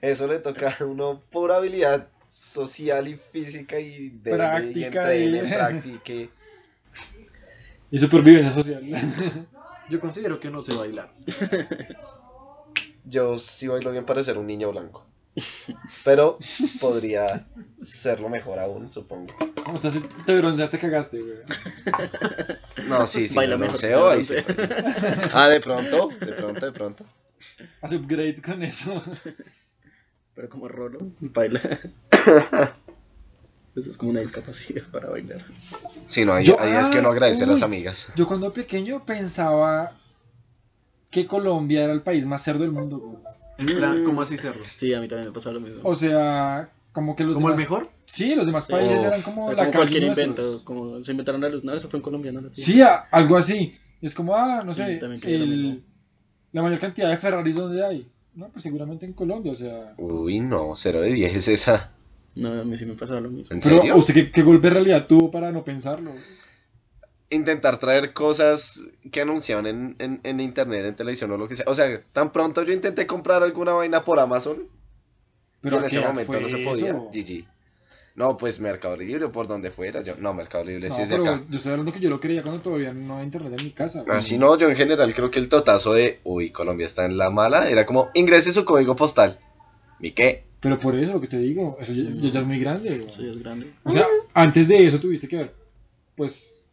Eso le toca a uno por habilidad social y física y de Práctica y entrene, y- practique. Y supervivencia social. [LAUGHS] Yo considero que no sé bailar. [LAUGHS] Yo sí bailo bien para ser un niño blanco. Pero podría serlo mejor aún, supongo. Como estás, te bronceaste, cagaste, güey. No, sí, sí, Baila me mejor si bronceo, se ahí sí. broncea. [LAUGHS] Ah, de pronto, de pronto, de pronto. Haz upgrade con eso. Pero como Rolo, baila. [LAUGHS] Eso es como una discapacidad [LAUGHS] para bailar. Sí, no, ahí, Yo- ahí es que uno ah, agradece a las amigas. Yo cuando pequeño pensaba que Colombia era el país más cerdo del mundo, güey. Plan, ¿cómo así cerdo? Sí, a mí también me pasó lo mismo. O sea, como que los ¿Como el demás... mejor? Sí, los demás países eran O como sea, la como cualquier nuestros. invento, como se inventaron la luz. No, eso fue en Colombia, no. Sí, a- algo así. Es como, ah, no Sí, sé, el- la mayor cantidad de Ferraris donde hay. No, pues seguramente en Colombia, o sea... Uy, no, cero de 10 es esa. No, a mí sí me pasaba lo mismo. ¿En Pero? ¿usted qué, qué golpe de realidad tuvo para no pensarlo? Intentar traer cosas que anunciaban en, en, en internet, en televisión o lo que sea. O sea, tan pronto yo intenté comprar alguna vaina por Amazon, Pero en ¿a ese momento no se podía. eso? GG. No, pues Mercado Libre o por donde fuera. Yo, no, Mercado Libre No, sí es de acá. yo estoy hablando que yo lo creía cuando todavía no había internet en mi casa. güey. Así no, yo en general creo que el totazo de, uy, Colombia está en la mala, era como, ingrese su código postal. ¿Mi qué? Pero por eso lo que te digo, eso ya, ya- ya es muy grande. güey. Eso ya es grande. O sea, antes de eso tuviste que ver, pues,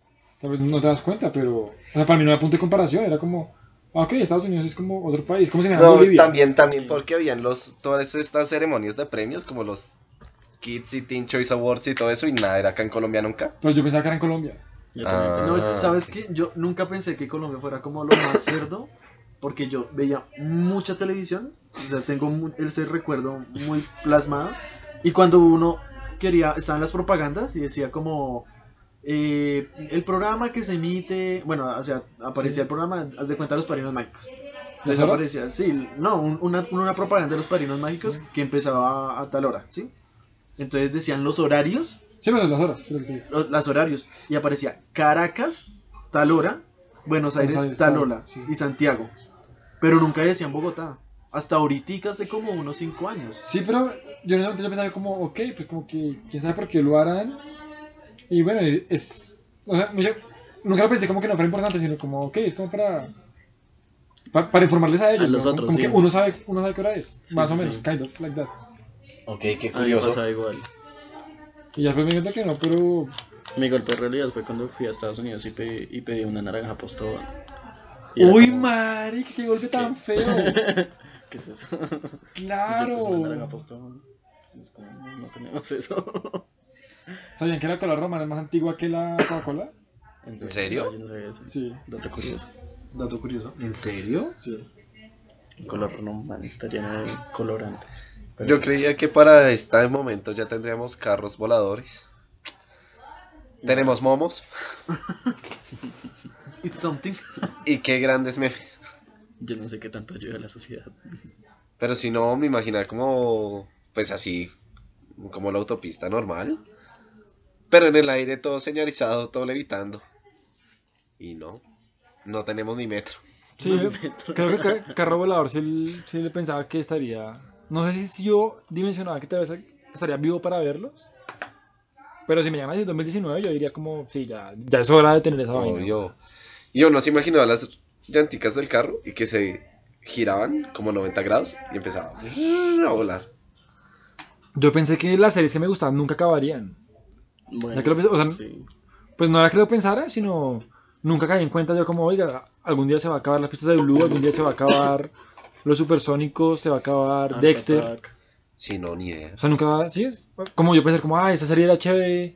tal vez no te das cuenta, pero, o sea, para mí no había punto de comparación, era como, ah, ok, Estados Unidos es como otro país, ¿cómo se llama No, Bolivia? también, también Sí. porque habían los, todas estas ceremonias de premios, como los Kids y Teen Choice Awards y todo eso, y nada, era acá en Colombia nunca. Pero yo pensaba que era en Colombia. Yo también Ah. pensaba. No, ¿sabes qué? Yo nunca pensé que Colombia fuera como lo más cerdo, porque yo veía mucha televisión, o sea, tengo mu- ese recuerdo muy plasmado, y cuando uno quería, estaban las propagandas y decía como, eh, el programa que se emite, bueno, o sea, aparecía Sí. el programa, haz de cuenta los padrinos mágicos. ¿Las Entonces aparecía, sí, no, un- una, una propaganda de los padrinos mágicos Sí. que empezaba a tal hora, ¿sí? Entonces decían los horarios Sí, pues las horas. los, las horarios y aparecía Caracas, tal hora, Buenos Aires, Aires, tal tal, hora sí. y Santiago. Pero nunca decían Bogotá. Hasta ahorita hace como unos 5 años. Sí, pero yo en ese momento yo pensaba como, ok, pues como que, quién sabe por qué lo harán. Y bueno, es, o sea, yo nunca lo pensé como que no fuera importante, sino como, ok, es como para... pa- para informarles a ellos, A los ¿no? otros, como sí. que uno sabe, uno sabe qué hora es, Sí, más sí, o menos, sí. kind of, like that. Ok, qué curioso. pasaba igual. Y ya después me di cuenta que no, pero Mi golpe de realidad fue cuando fui a Estados Unidos y pedí, y pedí una naranja postobón. Uy, como, marica, qué golpe tan feo. [LAUGHS] ¿Qué es eso? Claro. Yo, pues, es como, no, tenemos eso. [LAUGHS] ¿Sabían que la cola romana es más antigua que la Coca-Cola? ¿En serio? No, yo no sabía eso. Sí. Dato curioso. Dato curioso. ¿En serio? Sí. El color romano está lleno de colorantes. Pero- Yo creía que para este momento ya tendríamos carros voladores. Tenemos momos. [LAUGHS] It's something. Y qué grandes memes. Yo no sé qué tanto ayuda a la sociedad. Pero si no, me imaginaba como, pues así, como la autopista normal. Pero en el aire todo señalizado, todo levitando. Y no, no tenemos ni metro. Sí, creo que ca- carro volador sí, sí le pensaba que estaría. No sé si yo dimensionaba que tal vez estaría vivo para verlos. Pero si me llaman en 2019, yo diría como, sí, ya, ya es hora de tener esa vaina. Obvio. Y uno se imaginaba las llanticas del carro y que se giraban como 90 grados y empezaba a volar. Yo pensé que las series que me gustaban nunca acabarían. Bueno, Ya que lo o sea, sí. Pues no era que lo pensara, sino nunca caí en cuenta yo como, oiga, algún día se va a acabar las pistas de Blue, algún día se va a acabar los supersónicos, se va a acabar Art Dexter. Attack. Sí, no, ni idea. O sea, nunca ¿sí es? Como yo pensé como, ah, esa serie era chévere,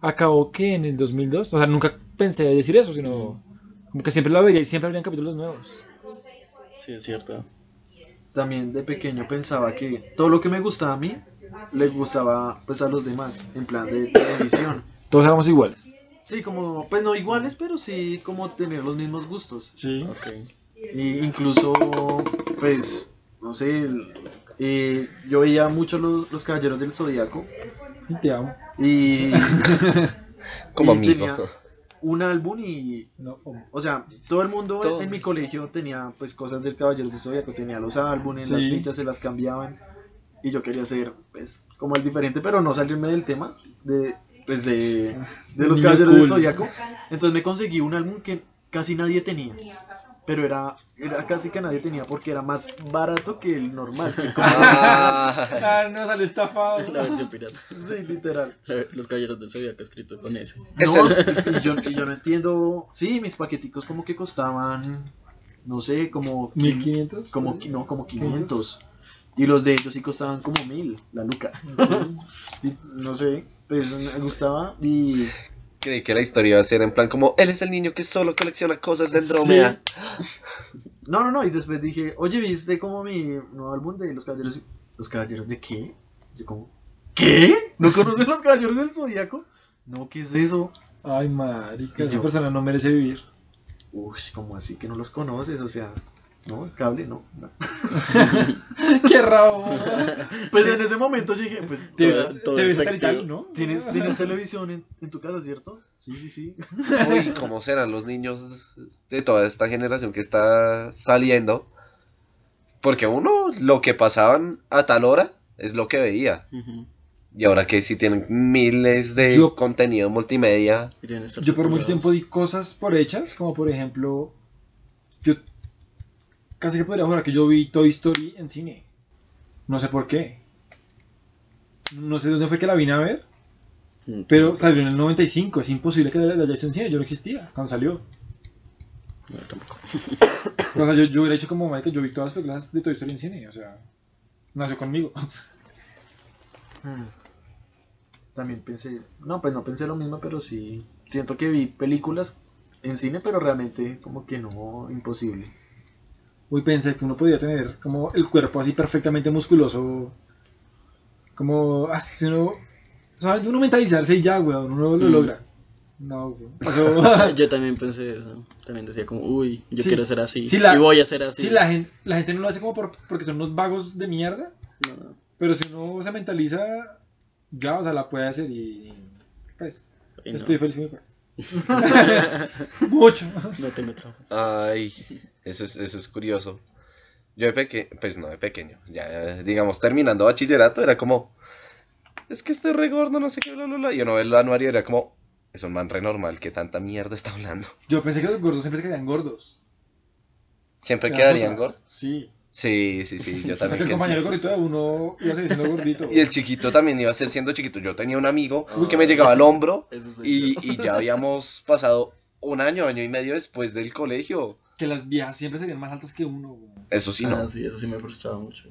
acabó que en el 2002. O sea, nunca pensé decir eso, sino como que siempre la veía y siempre habrían capítulos nuevos. Sí, es cierto. También de pequeño pensaba que todo lo que me gustaba a mí, les gustaba pues a los demás, en plan de televisión. Todos éramos iguales. Sí, como, pues no iguales, pero sí como tener los mismos gustos. Sí. Ok. Y incluso, pues, no sé, el- eh, yo veía mucho los, los Caballeros del Zodíaco Te amo. y, [LAUGHS] Como y amigo. tenía un álbum y, No, o sea, todo el mundo Todo. en mi colegio tenía pues cosas del Caballeros del Zodíaco, tenía los álbumes, las fichas se las cambiaban y yo quería ser, pues, como el diferente, pero no salirme del tema de, pues, de, de los Caballeros del. Zodíaco. Entonces me conseguí un álbum que casi nadie tenía. Pero era, era casi que nadie tenía porque era más barato que el normal. que [LAUGHS] como- Ah, Ah, no, sale estafado. La versión pirata. sí, literal. Los caballeros del Zodíaco escrito con ese. Es No, y, yo, y yo no entiendo. Sí, mis paqueticos como que costaban, no sé, como... 1500. Como, no, como 500. Y los de ellos sí costaban como 1000, la luca. [LAUGHS] Y no sé, pues me gustaba y... creí que la historia iba a ser en plan como, él es el niño que solo colecciona cosas de Andrómeda. No, no, no, y después dije, oye, ¿viste como mi nuevo álbum de Los Caballeros? ¿Los Caballeros de qué? Yo como, ¿qué? ¿No conoces Los Caballeros del Zodíaco? No, ¿qué es eso? Ay, marica, esa persona no merece vivir. Uy, ¿cómo así que no los conoces? O sea, no, el cable, no. no. [LAUGHS] ¡Qué rabo! Pues en ese momento yo dije, pues, Te Todo- ¿no? ¿tienes, tienes televisión en, en tu casa, ¿cierto? Sí, sí, sí. Uy, ¿cómo serán los niños de toda esta generación que está saliendo? Porque uno, lo que pasaban a tal hora es lo que veía. Y ahora que sí tienen miles de Yo- contenido multimedia. Yo por mucho tiempo di cosas por hechas, como por ejemplo, yo casi que podría jurar que yo vi Toy Story en cine. No sé por qué. No sé dónde fue que la vine a ver, Mm, pero salió en el 95. Es imposible que la haya visto en cine. Yo no existía cuando salió. No, tampoco. [LAUGHS] O sea, yo, yo hubiera dicho como, marica, yo vi todas las películas de Toy Story en cine. O sea, nació conmigo. [LAUGHS] Hmm. También pensé, no, pues no pensé lo mismo, pero sí, siento que vi películas en cine, pero realmente como que no, imposible. Uy, pensé que uno podía tener como el cuerpo así perfectamente musculoso. Como, así uno. Solamente uno mentalizarse y ya, weón, uno lo Mm. logra. No, weón. [LAUGHS] Yo también pensé eso. También decía como, uy, yo Sí. quiero ser así. Sí, la- y voy a ser así. Sí, la gente, la gente no lo hace como por- porque son unos vagos de mierda, No, pero si uno se mentaliza, ya, o sea, la puede hacer y. Pues, y no, estoy feliz con mi cuerpo. [LAUGHS] Mucho. no tengo trabajos. Ay, eso es, eso es curioso. Yo de pequeño, pues no de pequeño, ya digamos terminando bachillerato era como, es que estoy re gordo, no sé qué, bla, bla, bla. Y uno ve el anuario era como, es un man re normal, que tanta mierda está hablando. Yo pensé que los gordos siempre se quedaban gordos. ¿Siempre quedarían gordos? Sí. Sí, sí, sí, yo [LAUGHS] también el compañero gordito de uno iba a seguir siendo gordito. Y el chiquito también iba a ser siendo chiquito. Yo tenía un amigo Uy, que me llegaba al hombro Eso soy y, y ya habíamos pasado un año, año y medio después del colegio. Que las viejas siempre serían más altas que uno. Eso sí, no. Ah, sí, eso sí me frustraba mucho.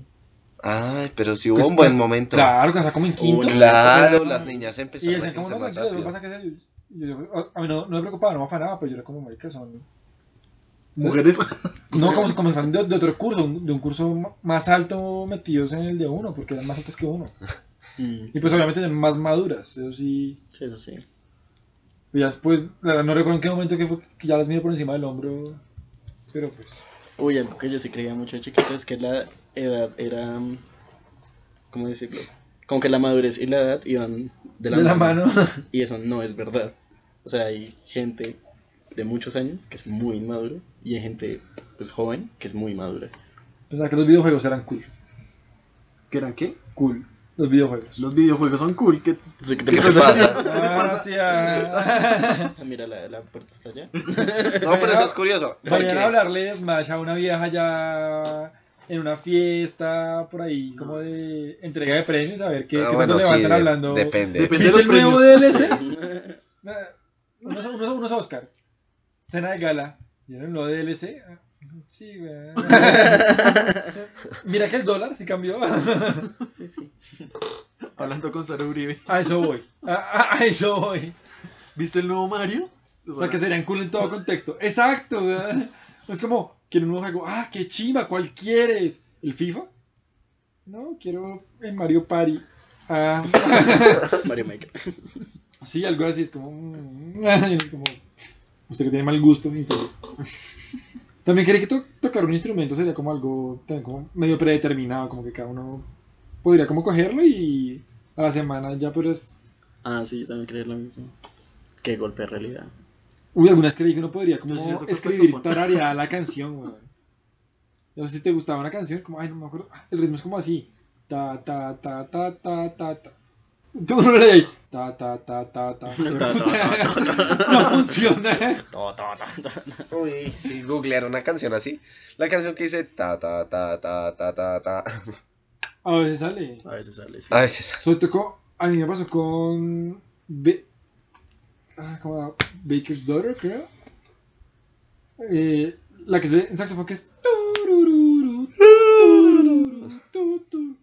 Ay, pero sí hubo Pues, un buen pues, momento. Claro, que o sea, como en quinto. Uy, Claro, las niñas Y empezaron a decían, como crecer más rápido. pasa yo- yo- a mí no, no me preocupaba, no me afanaba, pero yo era como, marica, son... Mujeres. [LAUGHS] No, como, como si fueran de, de otro curso, de un curso más alto metidos en el de uno, porque eran más altas que uno. Mm, Y pues obviamente eran más maduras, eso sí. sí, eso sí. Y ya después, la verdad, no recuerdo en qué momento que, fue, que ya las miré por encima del hombro, pero pues... Uy, algo que yo sí creía mucho de chiquito es que la edad era. ¿Cómo decirlo? Como que la madurez y la edad iban de la, de la mano. Y eso no es verdad. O sea, hay gente de muchos años que es muy inmaduro y hay gente pues joven que es muy madura. o sea, que los videojuegos eran cool. ¿Qué eran qué? Cool. Los videojuegos. Los videojuegos son cool. ¿Qué Sí, ¿qué te ¿Qué te pasa? pasa? [LAUGHS] Ah, ah. Ah, Mira, la, la puerta está allá. [LAUGHS] No, pero eso es curioso. Vayan a hablarle de Smash a una vieja ya en una fiesta por ahí como de entrega de premios a ver qué, Ah, qué bueno, tanto sí, levantan hablando. Depende. Depende. ¿Viste de el los nuevo. DLC? [LAUGHS] Ah, unos, unos, unos Oscar. Cena de gala. ¿Vieron el nuevo DLC? Ah, Sí, güey. [LAUGHS] Mira que el dólar sí cambió. [LAUGHS] Sí, sí. Hablando con Sara Uribe. A eso voy. A, a- a eso voy. ¿Viste el nuevo Mario? O sea, que serían cool en todo contexto. Exacto, ¿verdad? Es como, quiero un nuevo juego. Ah, qué chima, ¿cuál quieres? ¿El FIFA? No, quiero el Mario Party. Ah, Mario Maker. sí, algo así. Es como, mm, es como, usted que tiene mal gusto, entonces. [LAUGHS] También cree que to- tocar un instrumento sería como algo también como medio predeterminado, como que cada uno podría como cogerlo y a la semana ya, pero es Ah, sí, yo también creía lo mismo. Qué golpe de realidad. Uy, algunas que dije que uno podría como Yo escribir tarareada la [LAUGHS] canción, weón. No sé si te gustaba una canción, como, ay, no me acuerdo. El ritmo es como así. Ta, ta, ta, ta, ta, ta, ta. Tú no le ahí. Ta, ta, ta, ta, ta. Ta, ta, ta, No funciona. Uy, sí, googlear una canción así. La canción que dice ta ta ta ta ta ta ta. A veces sale. A veces sale, sí. A veces. Sobre tocó, a mí me pasó con. Be- ah, ¿cómo va? Baker's Daughter, creo. Eh, la que es de- en saxofón que es. turururu, turururu, tu, tu.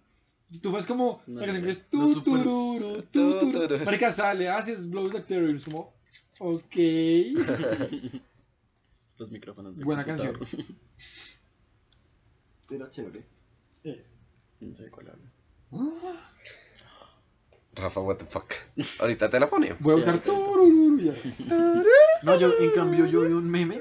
Ves como No, la canción que es. tu, tururu, tu, tu. tururu. Marica sale, haces blows actor y es como. Ok. [LAUGHS] Los micrófonos. del Buena computador. Era chévere. Es. No sé cuál habla. [GASPS] Rafa, what the fuck. Ahorita te la pone. Voy a buscar. ahorita. turururu, ya ves. No, yo en cambio yo vi un meme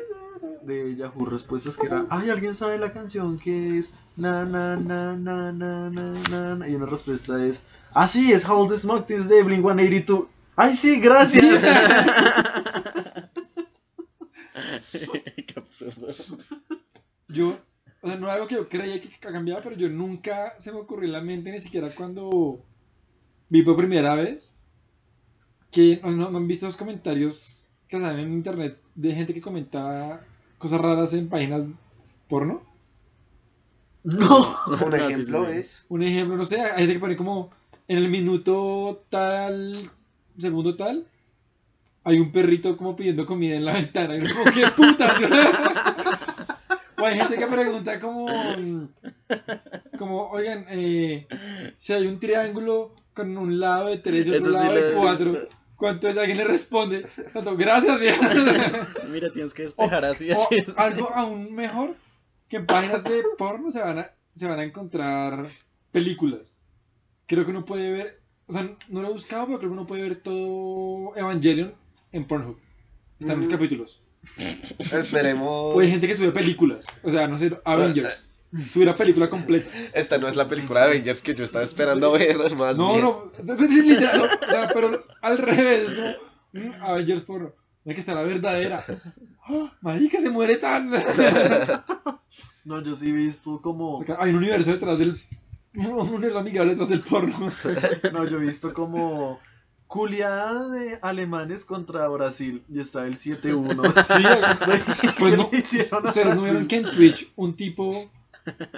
de Yahoo Respuestas que era, ay, ¿alguien sabe la canción que es? Na, na, na, na, na, na, na. Y una respuesta es, ah, sí, es How the Smoke This de Blink 182. Ay, sí, gracias. [LAUGHS] Qué absurdo. Yo, o sea, no era algo que yo creía que cambiaba, pero yo nunca se me ocurrió en la mente, ni siquiera cuando vi por primera vez, que no, no han visto los comentarios que salen en internet de gente que comentaba cosas raras en páginas porno. no. [LAUGHS] Un [LAUGHS] sí, ejemplo sí, sí. es. Un ejemplo, no sé, hay gente que pone como en el minuto tal, segundo tal, hay un perrito como pidiendo comida en la ventana. Y es como, ¿qué putas? [LAUGHS] o hay gente que pregunta como, como oigan, eh, si hay un triángulo con un lado de tres y otro Eso lado de cuatro, visto. ¿Cuánto es? Alguien le responde, tanto, gracias, vieja. [LAUGHS] Mira, tienes que despejar así, O así. algo aún mejor, que en páginas de porno se van a, se van a encontrar películas. Creo que uno puede ver, o sea, no lo he buscado, pero creo que uno puede ver todo Evangelion en Pornhub. Están los Mm. capítulos. Esperemos. O hay gente que sube películas, o sea, no sé, Avengers. [LAUGHS] Sube la película completa. Esta no es la película de Avengers que yo estaba esperando ver. Más No, bien. no, literal, o sea, pero al revés, como, mm, Avengers porno. Hay que estar la verdadera. [GASPS] ¡Ah! Marica, se muere tan. [LAUGHS] No, yo sí he visto como, Hay un universo detrás del. Un universo amigable detrás del porno. [LAUGHS] no, yo he visto como culiada de alemanes contra Brasil y está el 7-1. Sí, pues ¿Qué no. Ustedes no vieron que en Twitch un tipo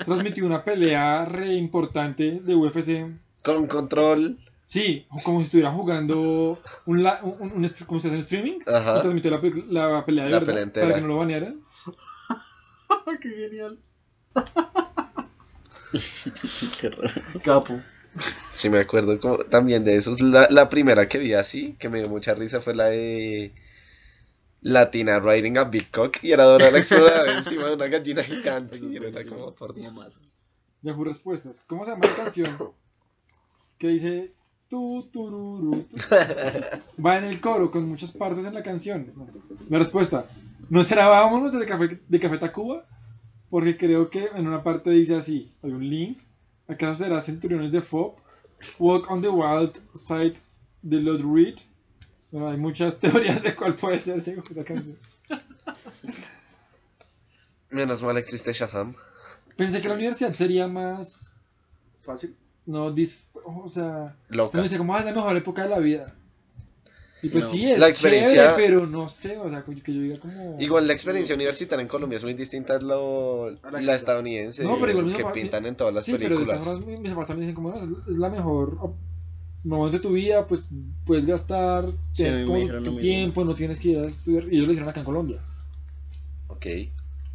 transmitió una pelea re importante de UFC. Con control. Sí, como si estuviera jugando un, la- un, un, como si en streaming. Y Ajá. transmitió la, la pelea de La verdad pelea entera. para que no lo banearan. [LAUGHS] Qué genial. [LAUGHS] Qué raro. Capo. Sí, me acuerdo como- también de esos. La, la primera que vi así, que me dio mucha risa, fue la de Latina riding a Big Cock y era Dora la [LAUGHS] exploradora encima de una gallina gigante. Y era como, por Dios. Yahoo Respuestas. ¿Cómo se llama la canción? Que dice. Tu, tururu, tu. [LAUGHS] Va en el coro con muchas partes en la canción. La respuesta. ¿No será vámonos de Café, de Café Tacuba? Porque creo que en una parte dice así. Hay un link. ¿Acaso será Centuriones de FOB? Walk on the Wild Side de Lord Reed. Bueno, hay muchas [LAUGHS] teorías de cuál puede ser la canción. Menos mal existe Shazam. Pensé que la universidad sería más Fácil. no, dis- o sea, Loca. no dice como "Ah, es la mejor época de la vida. Y pues No. sí, es La experiencia- chévere, pero no sé, o sea, que yo diga como... Igual la experiencia universitaria en Colombia es muy distinta a, lo- A la estadounidense No, pero igual que papá- pintan en todas las sí, pero de películas. todas formas, mis papás también dicen como, "No, es, es la mejor op- momento de tu vida, pues puedes gastar, Sí, como tiempo, no tienes que ir a estudiar. Y ellos lo hicieron acá en Colombia. Ok.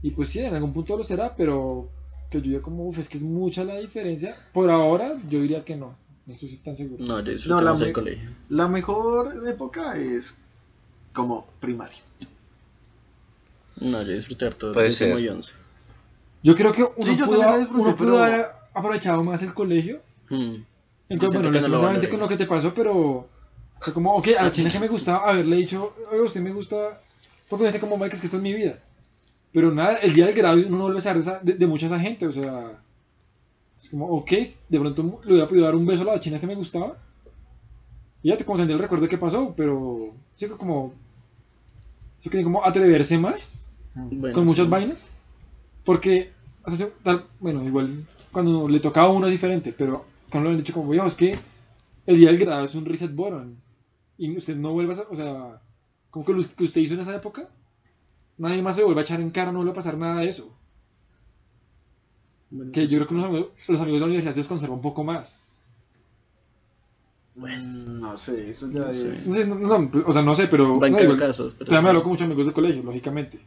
Y pues sí, en algún punto lo será, pero que yo diga como, "Uf, es que es mucha la diferencia. Por ahora, yo diría que no. No estoy tan seguro. No, yo disfruté No, la más el colegio. La mejor época es como primaria. No, yo disfruté harto Puede ser. y once. Yo creo que uno, Sí, yo pudo, también la disfruté, uno pudo pero- haber aprovechado más el colegio. Hmm. En Yo cuanto, siento bueno, no lo con lo que te pasó, pero fue como, ok, a la china que me gustaba haberle dicho, oye, usted me gusta, porque dice como, Mike, es que esta es mi vida. Pero nada, el día del grado uno no vuelve a saber de, de, mucha esa gente, o sea, es como, ok, de pronto le hubiera podido dar un beso a la china que me gustaba. Y ya te como el recuerdo de qué pasó, pero sí que como, sí que como atreverse más Bueno, con muchas sí. vainas. Porque, o sea, se- tal- bueno, igual cuando le tocaba a uno es diferente, pero cuando lo han dicho como, "Viejo, es que el día del grado es un reset button. Y usted no vuelve a, o sea, como que lo que usted hizo en esa época, nadie más se vuelve a echar en cara, no vuelve a pasar nada de eso. Bueno, Que sí, yo creo sí. que los amigos, los amigos de la universidad se los conserva un poco más. Mm, no sé, eso ya No sé. es. No sé, no, no, o sea, no sé, pero... Va en no, igual- caso. Pero Todavía me hablo con muchos amigos de colegio, lógicamente.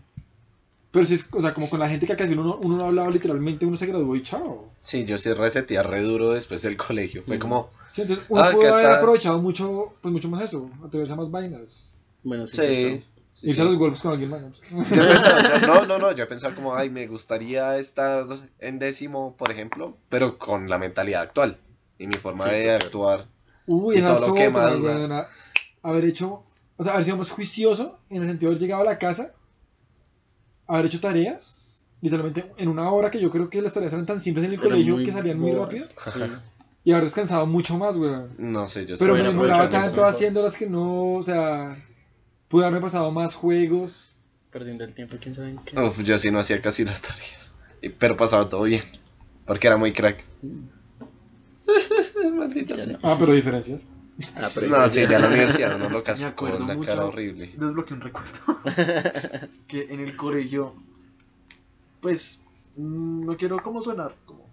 Pero sí es, o sea, como con la gente que casi uno, uno no hablaba literalmente, uno se graduó y chao. Sí, yo sí reseteé re duro después del colegio. Fue Mm. como, Sí, entonces uno Ah, pudo haber está- aprovechado mucho, pues mucho más eso, atreverse a más vainas. Bueno, sí. sí. Irse sí. a los golpes con alguien más. Yo pensaba, [LAUGHS] no, no, no, yo pensaba como, ay, me gustaría estar en décimo, por ejemplo, pero con la mentalidad actual y mi forma Sí, de actuar. Uy, Y esa todo es lo que otra, a- Haber hecho, o sea, haber sido más juicioso en el sentido de haber llegado a la casa, haber hecho tareas, literalmente en una hora que yo creo que las tareas eran tan simples en el Eran colegio que salían muy rápido, Sí. y haber descansado mucho más, weón. No sé, yo Pero me demoraba aprovechado tanto haciéndolas que no, o sea, pude haberme pasado más juegos. Perdiendo el tiempo, quién sabe en qué. Uf, yo sí no hacía casi las tareas. Pero pasaba todo bien. Porque era muy crack. [LAUGHS] Maldita sea. no. Ah, pero diferencia. Ah, pero No, sí, ya en la universidad uno [LAUGHS] lo Me acuerdo con la mucho. cara horrible. Desbloqueé un recuerdo. [LAUGHS] que en el colegio, pues, no quiero como sonar como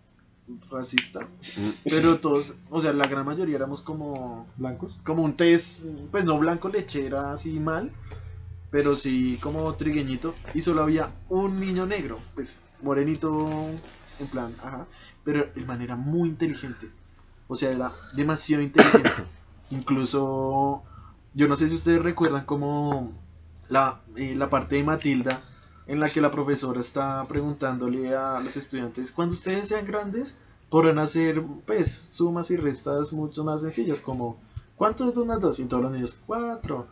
racista, Mm. pero todos, o sea, la gran mayoría éramos como, Blancos. como un test, pues no blanco lechera así mal, pero sí como trigueñito, y solo había un niño negro, pues morenito, en plan, ajá, pero el man era muy inteligente, o sea, era demasiado inteligente, [COUGHS] incluso, yo no sé si ustedes recuerdan como la, eh, la parte de Matilda, en la que la profesora está preguntándole a los estudiantes, cuando ustedes sean grandes, podrán hacer, pues, sumas y restas mucho más sencillas, como, ¿cuánto es 2 más 2? Y todos los niños, 4.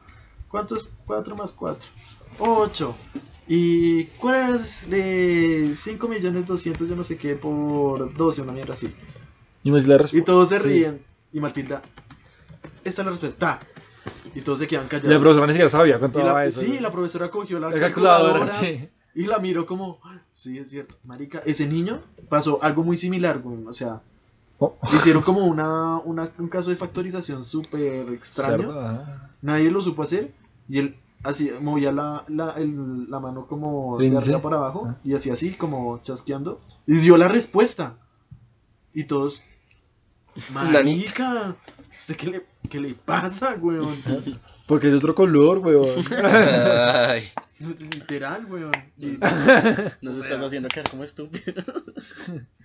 ¿Cuánto es 4 más 4? 8. ¿Y cuál es de 5 millones 200, yo no sé qué, por 12, una mierda así? Y me la Y todos se Sí. ríen. Y Matilda, esta es la respuesta. Y todos se quedan Y callados. la profesora ni siquiera sabía cuánto Y la- eso. sí, la profesora cogió la, La calculadora, sí. y la miró como, sí, es cierto, marica, ese niño pasó algo muy similar, güey, o sea, Oh. hicieron como una, una- un caso de factorización súper extraño, ah. nadie lo supo hacer, y él así movía la, la, el- la mano como Sí, de arriba sí. para abajo, Ah. y hacía así, como chasqueando, y dio la respuesta, y todos, marica, ¿usted qué le, qué le pasa, weón? [LAUGHS] Porque es de otro color, weón. [LAUGHS] Ay, Literal, weón. [LAUGHS] Nos estás haciendo quedar como estúpido.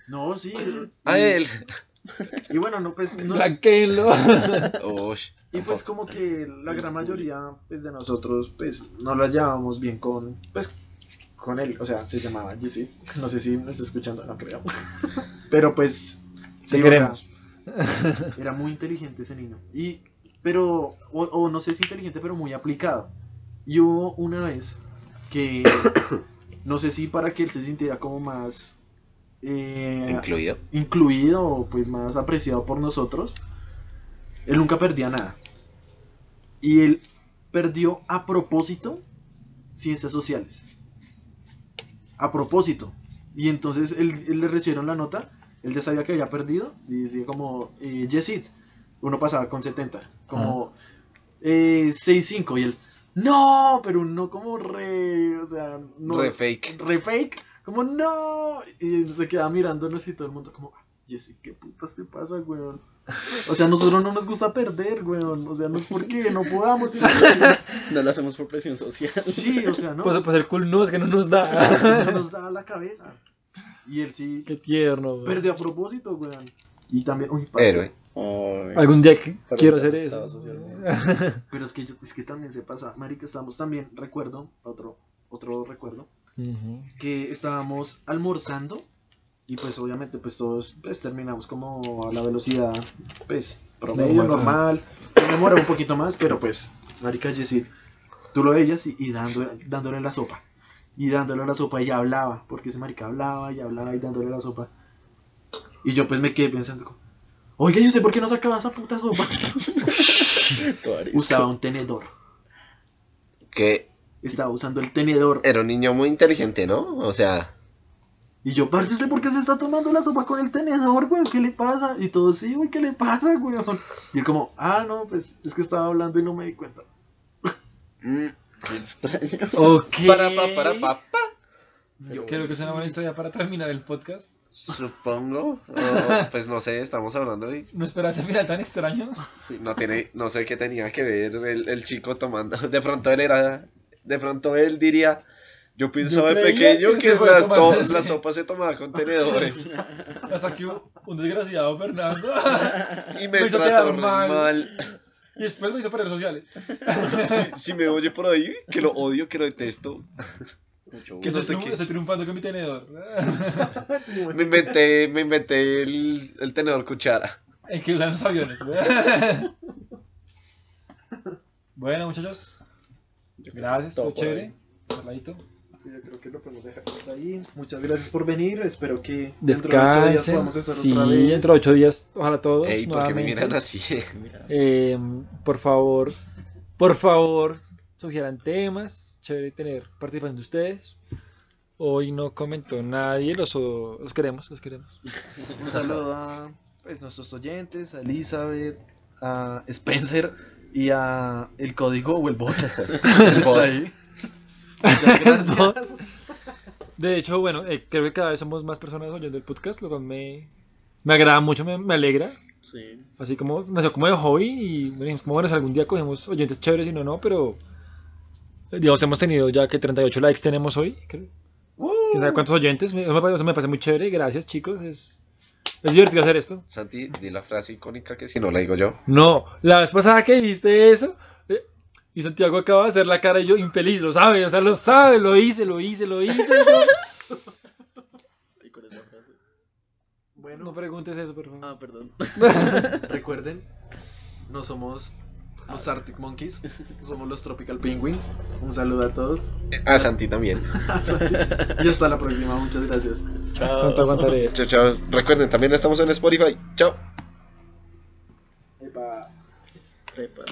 no, sí. a y- él. Y bueno, no, pues, no. Blanqueenlo. Y pues como que la gran mayoría pues, de nosotros pues no la llevábamos bien con pues con él, o sea, se llamaba Jesse. No sé si me está escuchando, no creo. Pero pues sí, queremos. [LAUGHS] era muy inteligente ese niño. Y pero o, o no sé si inteligente, pero muy aplicado. Y hubo una vez que [COUGHS] no sé si para que él se sintiera como más eh, incluido. incluido pues más apreciado por nosotros, él nunca perdía nada. Y él perdió a propósito ciencias sociales. A propósito. Y entonces él, él le recibieron la nota él ya sabía que había perdido y decía como, eh, yes it. Uno pasaba con 70, como eh, 6-5 y él, no, pero no como re, o sea, no, Re fake. re fake, como no, y se quedaba mirándonos y todo el mundo como, Jesse, ¿qué putas te pasa, weón? O sea, a nosotros no nos gusta perder, weón, o sea, no es porque no podamos, sino [LAUGHS] que- No lo hacemos por presión social. sí, o sea, no, Pues, pues el cool no, es que no nos da. [LAUGHS] no nos da la cabeza. Y él sí Qué tierno, güey. perdió a propósito, weón. Y también, uy, parce, Héroe. Ay. Algún día que- quiero hacer eso. [LAUGHS] Pero es que, yo, es que también se pasa, marica, estábamos también, recuerdo, otro, otro recuerdo, Ujú. que estábamos almorzando y pues obviamente pues todos pues terminamos como a la velocidad pues promedio, Normal, normal, me demora un poquito más, pero pues, marica Yesid, tú lo veías y, y dando- dándole la sopa, y dándole la sopa y hablaba, porque ese marica hablaba y hablaba y dándole la sopa, y yo pues me quedé pensando, como, oiga, yo sé por qué no sacaba esa puta sopa, [LAUGHS] Todo usaba un tenedor, Que estaba usando el tenedor, era un niño muy inteligente, ¿no? O sea, Y yo, parce, ¿usted por qué se está tomando la sopa con el tenedor, weón? ¿Qué le pasa? Y todos, sí, güey, ¿qué le pasa, weón? Y él como, ah, no, pues es que estaba hablando y no me di cuenta. mm, Qué extraño. Ok. para pa, para pa, pa, Yo creo que es una buena historia para terminar el podcast. supongo. O, pues no sé, estamos hablando y No esperaba ese final tan extraño. Sí. no tiene, no sé qué tenía que ver el, el chico tomando. De pronto él era, de pronto él diría, yo pensaba de pequeño que que, las to- así". la sopa se tomaba con tenedores [LAUGHS] Hasta que un un desgraciado Fernando. y me Me trató mal. mal. Y después me hizo redes sociales. [LAUGHS] Si, si me oye por ahí, que lo odio, que lo detesto. Mucho Que No estoy, sé triun- qué. estoy triunfando con mi tenedor. [LAUGHS] Me inventé, me inventé el, el tenedor cuchara. En que usan los aviones. [LAUGHS] bueno, muchachos. Gracias, todo por chévere. ahí. Yo creo que lo podemos dejar hasta ahí. Muchas gracias por venir. Espero que dentro de ocho días Descansen. podamos estar Sí, otra vez. dentro de ocho días, ojalá todos. Ey, ¿por qué me miran así? [LAUGHS] Eh, por favor, por favor, sugieran temas. Chévere tener participación de ustedes. Hoy no comentó nadie, los, los queremos, los queremos. [LAUGHS] Un saludo a pues, nuestros oyentes, a Elizabeth, a Spencer y a el código o el bot. [LAUGHS] Él está ahí. Muchas [LAUGHS] gracias. De hecho, bueno, eh, creo que cada vez somos más personas oyendo el podcast, lo cual me, me agrada mucho, me, me alegra. sí. Así como, nació como de hobby y dijimos, como, bueno, si algún día cogemos oyentes chéveres y no, no, pero eh, digamos, hemos tenido ya que 38 likes tenemos hoy. Creo. ¿Quién sabe cuántos oyentes? Me- Eso me, parece- eso me parece muy chévere. Gracias, chicos. Es, es divertido hacer esto. Santi, di la frase icónica que si no la digo yo. No, la vez pasada que dijiste eso, y Santiago acaba de hacer la cara y yo infeliz, lo sabe, o sea, lo sabe, lo hice, lo hice, lo hice. yo- ¿Y cuál es la frase? Bueno, No preguntes eso, por favor. Ah, perdón. [LAUGHS] recuerden, no somos los Arctic Monkeys, somos los Tropical Penguins. Un saludo a todos. A Santi también. [LAUGHS] Y hasta la próxima. Muchas gracias. Chao. ¿Cuánto aguantaré esto? Chao, chao. Recuerden, también estamos en Spotify. Chao. Epa. Trepa.